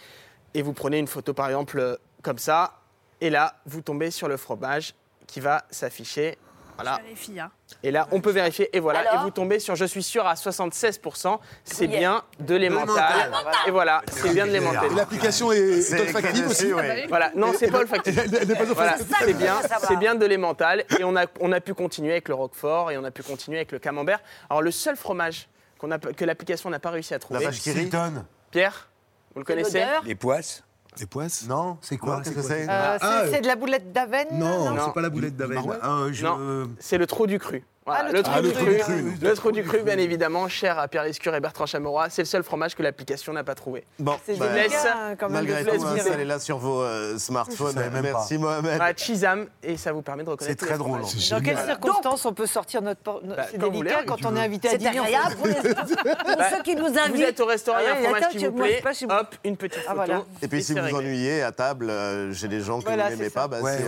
Et vous prenez une photo, par exemple, euh, comme ça. Et là, vous tombez sur le fromage qui va s'afficher. Voilà. Vérifie, hein. Et là, on peut vérifier. Et voilà. Alors et vous tombez sur, je suis sûr, à 76%. C'est Oui. bien de l'emmental. Et voilà, c'est bien de l'emmental. Et l'application est, C'est est olfactive aussi. oui. Voilà, non, c'est pas olfactif. Elle n'est pas Voilà, olfactive. c'est bien, c'est bien de l'emmental. Et on a, on a pu continuer avec le roquefort et on a pu continuer avec le camembert. Alors, le seul fromage qu'on a, que l'application n'a pas réussi à La trouver, vache qui. Pierre, vous le connaissez. Les poisses Des poisses? Non, c'est quoi Qu'est-ce que c'est Euh, Ah, c'est- de la boulette d'avenne Non, Non. c'est pas la boulette d'avenne. Ah, je-. C'est le trou du cru. Voilà, Ah, le, trou du cru. Le trou du cru, bien évidemment, cher à Pierre Lescure et Bertrand Chameroy. C'est le seul fromage que l'application n'a pas trouvé. Bon, C'est bah, laisse- quand même, malgré tout, virer. installez-la sur vos euh, smartphones. Même Merci Mohamed. Voilà, Chisam, et ça vous permet de reconnaître C'est très drôle. Dans quelles circonstances on peut sortir notre... por- Bah, c'est quand vous délicat voulez, quand on est invité à C'est dîner. on agréable pour, les- pour ceux qui nous Vous invitent. êtes au restaurant, il y a Ah un ouais, fromage qui vous plaît, hop, une petite Ah, photo. Et puis si c'est vous réglé. ennuyez à table, euh, chez des gens que vous n'aimez c'est pas, bah, c'est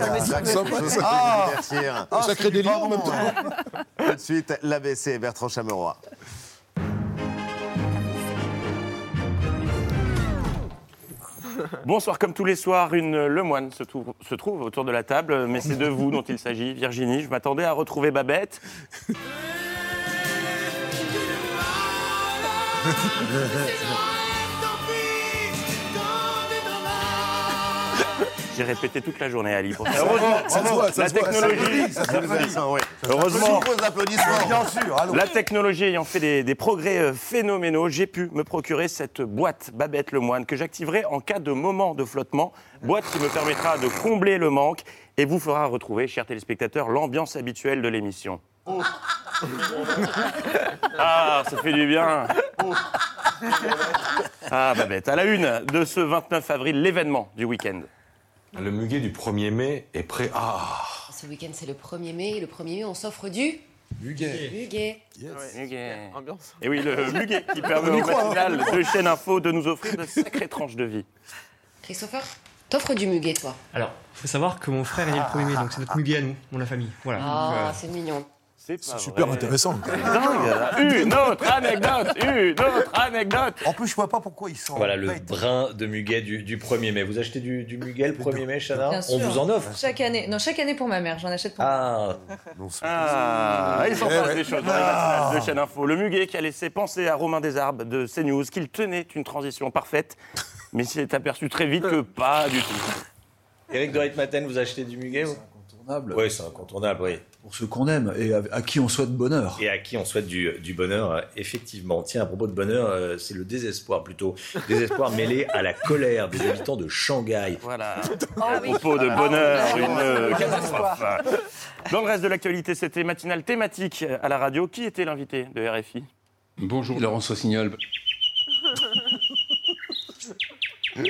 c'est Ah. vous. Un sacré délire en même temps. Tout de suite, l'ABC, Bertrand Chameroy. Bonsoir, comme tous les soirs, une Lemoine se, trou- se trouve autour de la table, mais c'est de vous dont il s'agit, Virginie. Je m'attendais à retrouver Babette. J'ai répété toute la journée, Ali. Pour ça. Heureusement, la technologie, heureusement. Bien sûr, la technologie ayant fait des, des progrès euh, phénoménaux, j'ai pu me procurer cette boîte Babette Lemoine que j'activerai en cas de moment de flottement. Boîte qui me permettra de combler le manque et vous fera retrouver, chers téléspectateurs, l'ambiance habituelle de l'émission. Ah, ça fait du bien. Ah, Babette, à la une de ce 29 avril, l'événement du week-end. Le muguet du 1er mai est prêt. Ah Ce week-end, c'est le 1er mai. Et le 1er mai, on s'offre du Muguet. muguet. Muguet. Ambiance. Et oui, le muguet qui permet au hein. matinal de chaîne info de nous offrir de sacrées tranches de vie. Christopher, t'offres du muguet, toi? Alors, faut savoir que mon frère est né le 1er mai, donc c'est notre muguet à nous, mon la famille. Voilà. Ah, euh, c'est mignon. C'est Super intéressant. Une autre anecdote, une autre anecdote. En plus, je vois pas pourquoi ils sont. Voilà le brin de muguet du, du 1er mai. Vous achetez du, du muguet le 1er mai, Chana Bien On vous en offre Chaque année. Non, chaque année pour ma mère. J'en achète pour Ah, Ah, ils s'en Eh passent ouais. des choses matinales de chaîne info. Le muguet qui a laissé penser à Romain Desarbes de CNews qu'il tenait une transition parfaite, mais s'est aperçu très vite que pas du tout. Eric de Ritmaten, vous achetez du muguet vous? Incontournable. Oui, c'est incontournable, oui. Pour ceux qu'on aime et à, à qui on souhaite bonheur. Et à qui on souhaite du, du bonheur, euh, effectivement. Tiens, à propos de bonheur, euh, c'est le désespoir plutôt. Désespoir mêlé à la colère des habitants de Shanghai. Voilà. À propos de bonheur, une euh, catastrophe. Dans le reste de l'actualité, c'était matinale thématique à la radio. Qui était l'invité de RFI Bonjour Laurence Rossignol.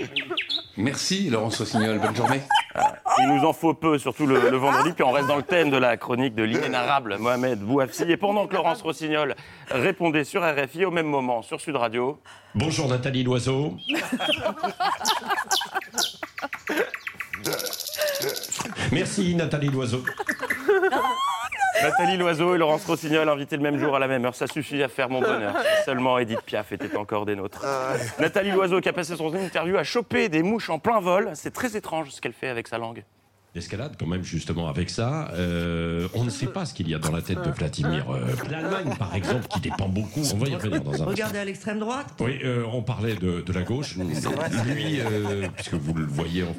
Merci Laurence Rossignol, bonne journée. Il nous en faut peu, surtout le, le vendredi. Puis on reste dans le thème de la chronique de l'inénarrable Mohamed Bouafsi. Et pendant que Laurence Rossignol répondait sur RFI, au même moment sur Sud Radio. Bonjour Nathalie Loiseau. Merci Nathalie Loiseau. Nathalie Loiseau et Laurence Rossignol invités le même jour à la même heure. Ça suffit à faire mon bonheur. Seulement Edith Piaf était encore des nôtres. Nathalie Loiseau qui a passé son interview à choper des mouches en plein vol. C'est très étrange ce qu'elle fait avec sa langue. L'escalade, quand même, justement, avec ça, euh, on ne sait pas ce qu'il y a dans la tête de Vladimir. Euh, L'Allemagne, par exemple, qui dépend beaucoup. On va y revenir dans un. Regardez à l'extrême droite. Oui, euh, on parlait de, de la gauche. Lui, euh, puisque vous le voyez en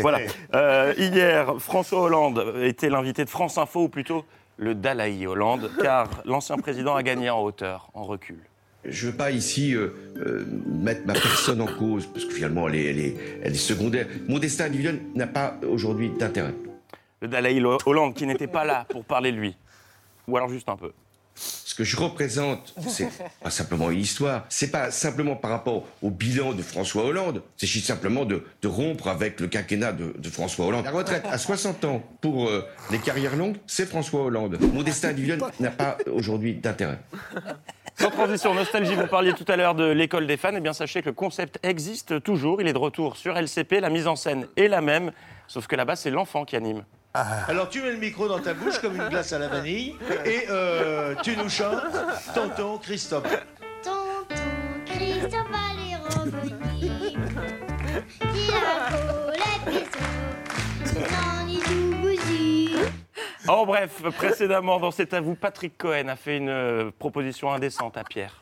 voilà. Euh, hier, François Hollande était l'invité de France Info, ou plutôt le Dalai Hollande, car l'ancien président a gagné en hauteur, en recul. Je ne veux pas ici euh, euh, mettre ma personne en cause, parce que finalement, elle est, elle est, elle est secondaire. Mon destin individuel n'a pas aujourd'hui d'intérêt. Le Dalai Hollande qui n'était pas là pour parler de lui. Ou alors juste un peu. Ce que je représente, c'est pas simplement une histoire. C'est pas simplement par rapport au bilan de François Hollande. C'est simplement de, de rompre avec le quinquennat de, de, François Hollande. La retraite à 60 ans pour euh, les carrières longues, c'est François Hollande. Mon destin individuel n'a pas aujourd'hui d'intérêt. Sans transition, nostalgie, vous parliez tout à l'heure de l'école des fans. Eh bien, sachez que le concept existe toujours. Il est de retour sur LCP. La mise en scène est la même, sauf que là-bas, c'est l'enfant qui anime. Alors tu mets le micro dans ta bouche comme une glace à la vanille et euh, tu nous chantes Tonton Christophe. Tonton Christophe allait revenir. Il a volé les Non, ni tout bousille. En bref, précédemment dans cet avou, Patrick Cohen a fait une euh, proposition indécente à Pierre.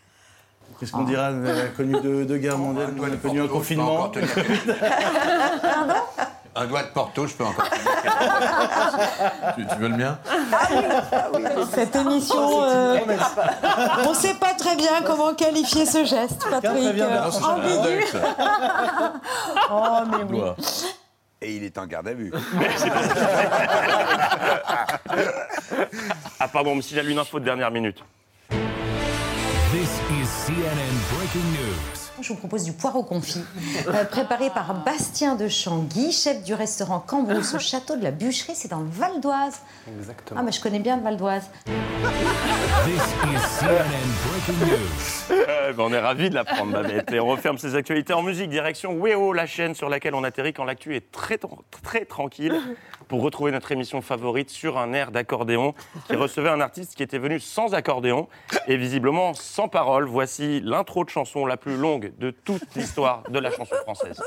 Qu'est-ce qu'on dira On a connu deux, deux guerres mondiales, on a connu un confinement. Un doigt de Porto, je peux encore. tu, tu veux le mien Cette émission, euh, on ne sait pas très bien comment qualifier ce geste, Patrick. Euh, ambigu. oh, mais oui. Et il est en garde à vue. ah pardon, mais si j'avais une info de dernière minute. This is CNN Breaking News. Je vous propose du poireau confit, euh, préparé par Bastien de Changuy, chef du restaurant Cambrousse au château de la Bûcherie. C'est dans le Val d'Oise. Exactement. Ah, mais je connais bien le Val d'Oise. This is CNN Breaking News. Euh, ben, on est ravis de l'apprendre, Babette. Et on referme ces actualités en musique, direction Weo, la chaîne sur laquelle on atterrit quand l'actu est très, très tranquille, pour retrouver notre émission favorite sur un air d'accordéon qui recevait un artiste qui était venu sans accordéon et visiblement sans parole. Voici l'intro de chanson la plus longue de toute l'histoire de la chanson française.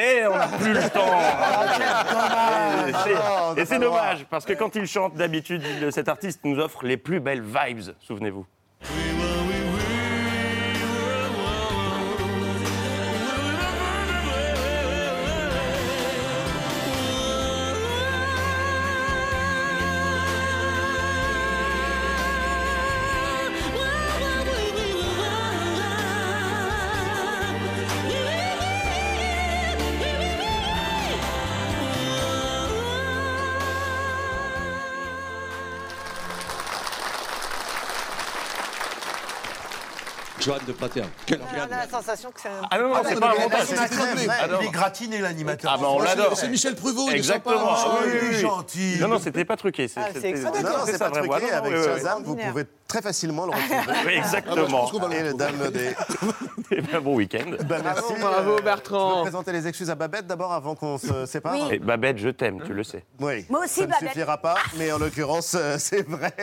Et on n'a plus le temps. Et c'est- Ah, Et c'est dommage, parce que quand il chante, d'habitude, cet artiste nous offre les plus belles vibes, souvenez-vous. Joanne de Prater. Quel On a la sensation que c'est un... Ah non, non, Ah, c'est pas un montage. Ah. Il est gratiné l'animateur. Ah, bah, on l'adore. C'est Michel Pruvot, il est Exactement. Ah il est oui. gentil. Non, non, c'était pas truqué. c'est- Ah, extraordinaire. Non, c'est ça, pas truqué. Avec Shazam, vous pouvez très facilement le retrouver. Oui, exactement. Et le dame des. Eh bien, bon week-end. Bah, merci. Bravo, Euh, Je Bertrand. vais présenter les excuses à Babette d'abord avant qu'on se sépare. Oui. Et Babette, je t'aime, tu le sais. Oui. Moi aussi, ça ne Babette. suffira pas, mais en l'occurrence, euh, c'est vrai.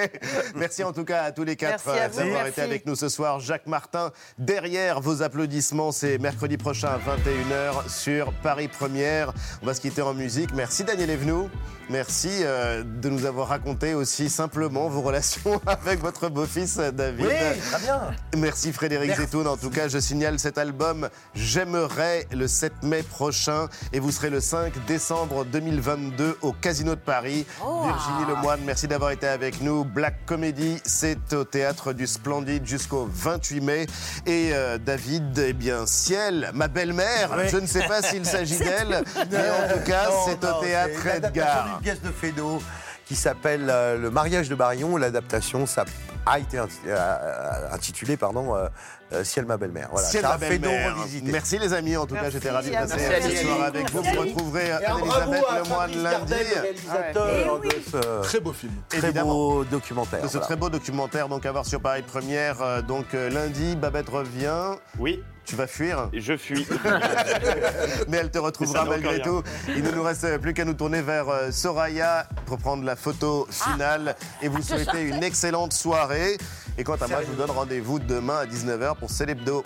Merci en tout cas à tous les quatre euh, d'avoir été avec nous ce soir. Jacques Martin, derrière vos applaudissements, c'est mercredi prochain à 21h sur Paris Première. On va se quitter en musique. Merci Daniel Evenou. Merci euh, de nous avoir raconté aussi simplement vos relations avec votre beau-fils, David. Oui, très bien. Merci Frédéric Merci. Zetoun. En tout cas, je signale cet album J'aimerais le 7 mai prochain et vous serez le 5 décembre 2022 au Casino de Paris. Virginie Lemoine, merci d'avoir été avec nous. Black Comedy, c'est au théâtre du Splendide jusqu'au 28 mai. Et euh, David, eh bien, Ciel, ma belle-mère, Oui. je ne sais pas s'il s'agit d'elle, mais en tout cas, c'est au théâtre Edgar. pièce de Fédot qui s'appelle euh, Le mariage de Barillon. L'adaptation, ça a été inti- euh, intitulé pardon, euh, euh, Ciel ma belle-mère. Voilà, Ciel, ma belle-mère. Merci les amis, en tout cas j'étais ravi de passer Merci, ce Alice. soir avec vous. Vous retrouverez à Lemoine lundi. Gardel, le réalisateur de ce Très beau film. très Évidemment. beau documentaire. De ce voilà. très beau documentaire donc à voir sur Paris Première. Euh, Donc euh, lundi, Babette revient. Oui. Tu vas fuir Je fuis. Mais elle te retrouvera malgré tout. Il ne nous reste plus qu'à nous tourner vers euh, Soraya pour prendre la photo finale et vous souhaiter une excellente soirée. Et quant à moi, je vous donne rendez-vous demain à 19h pour Célébdo.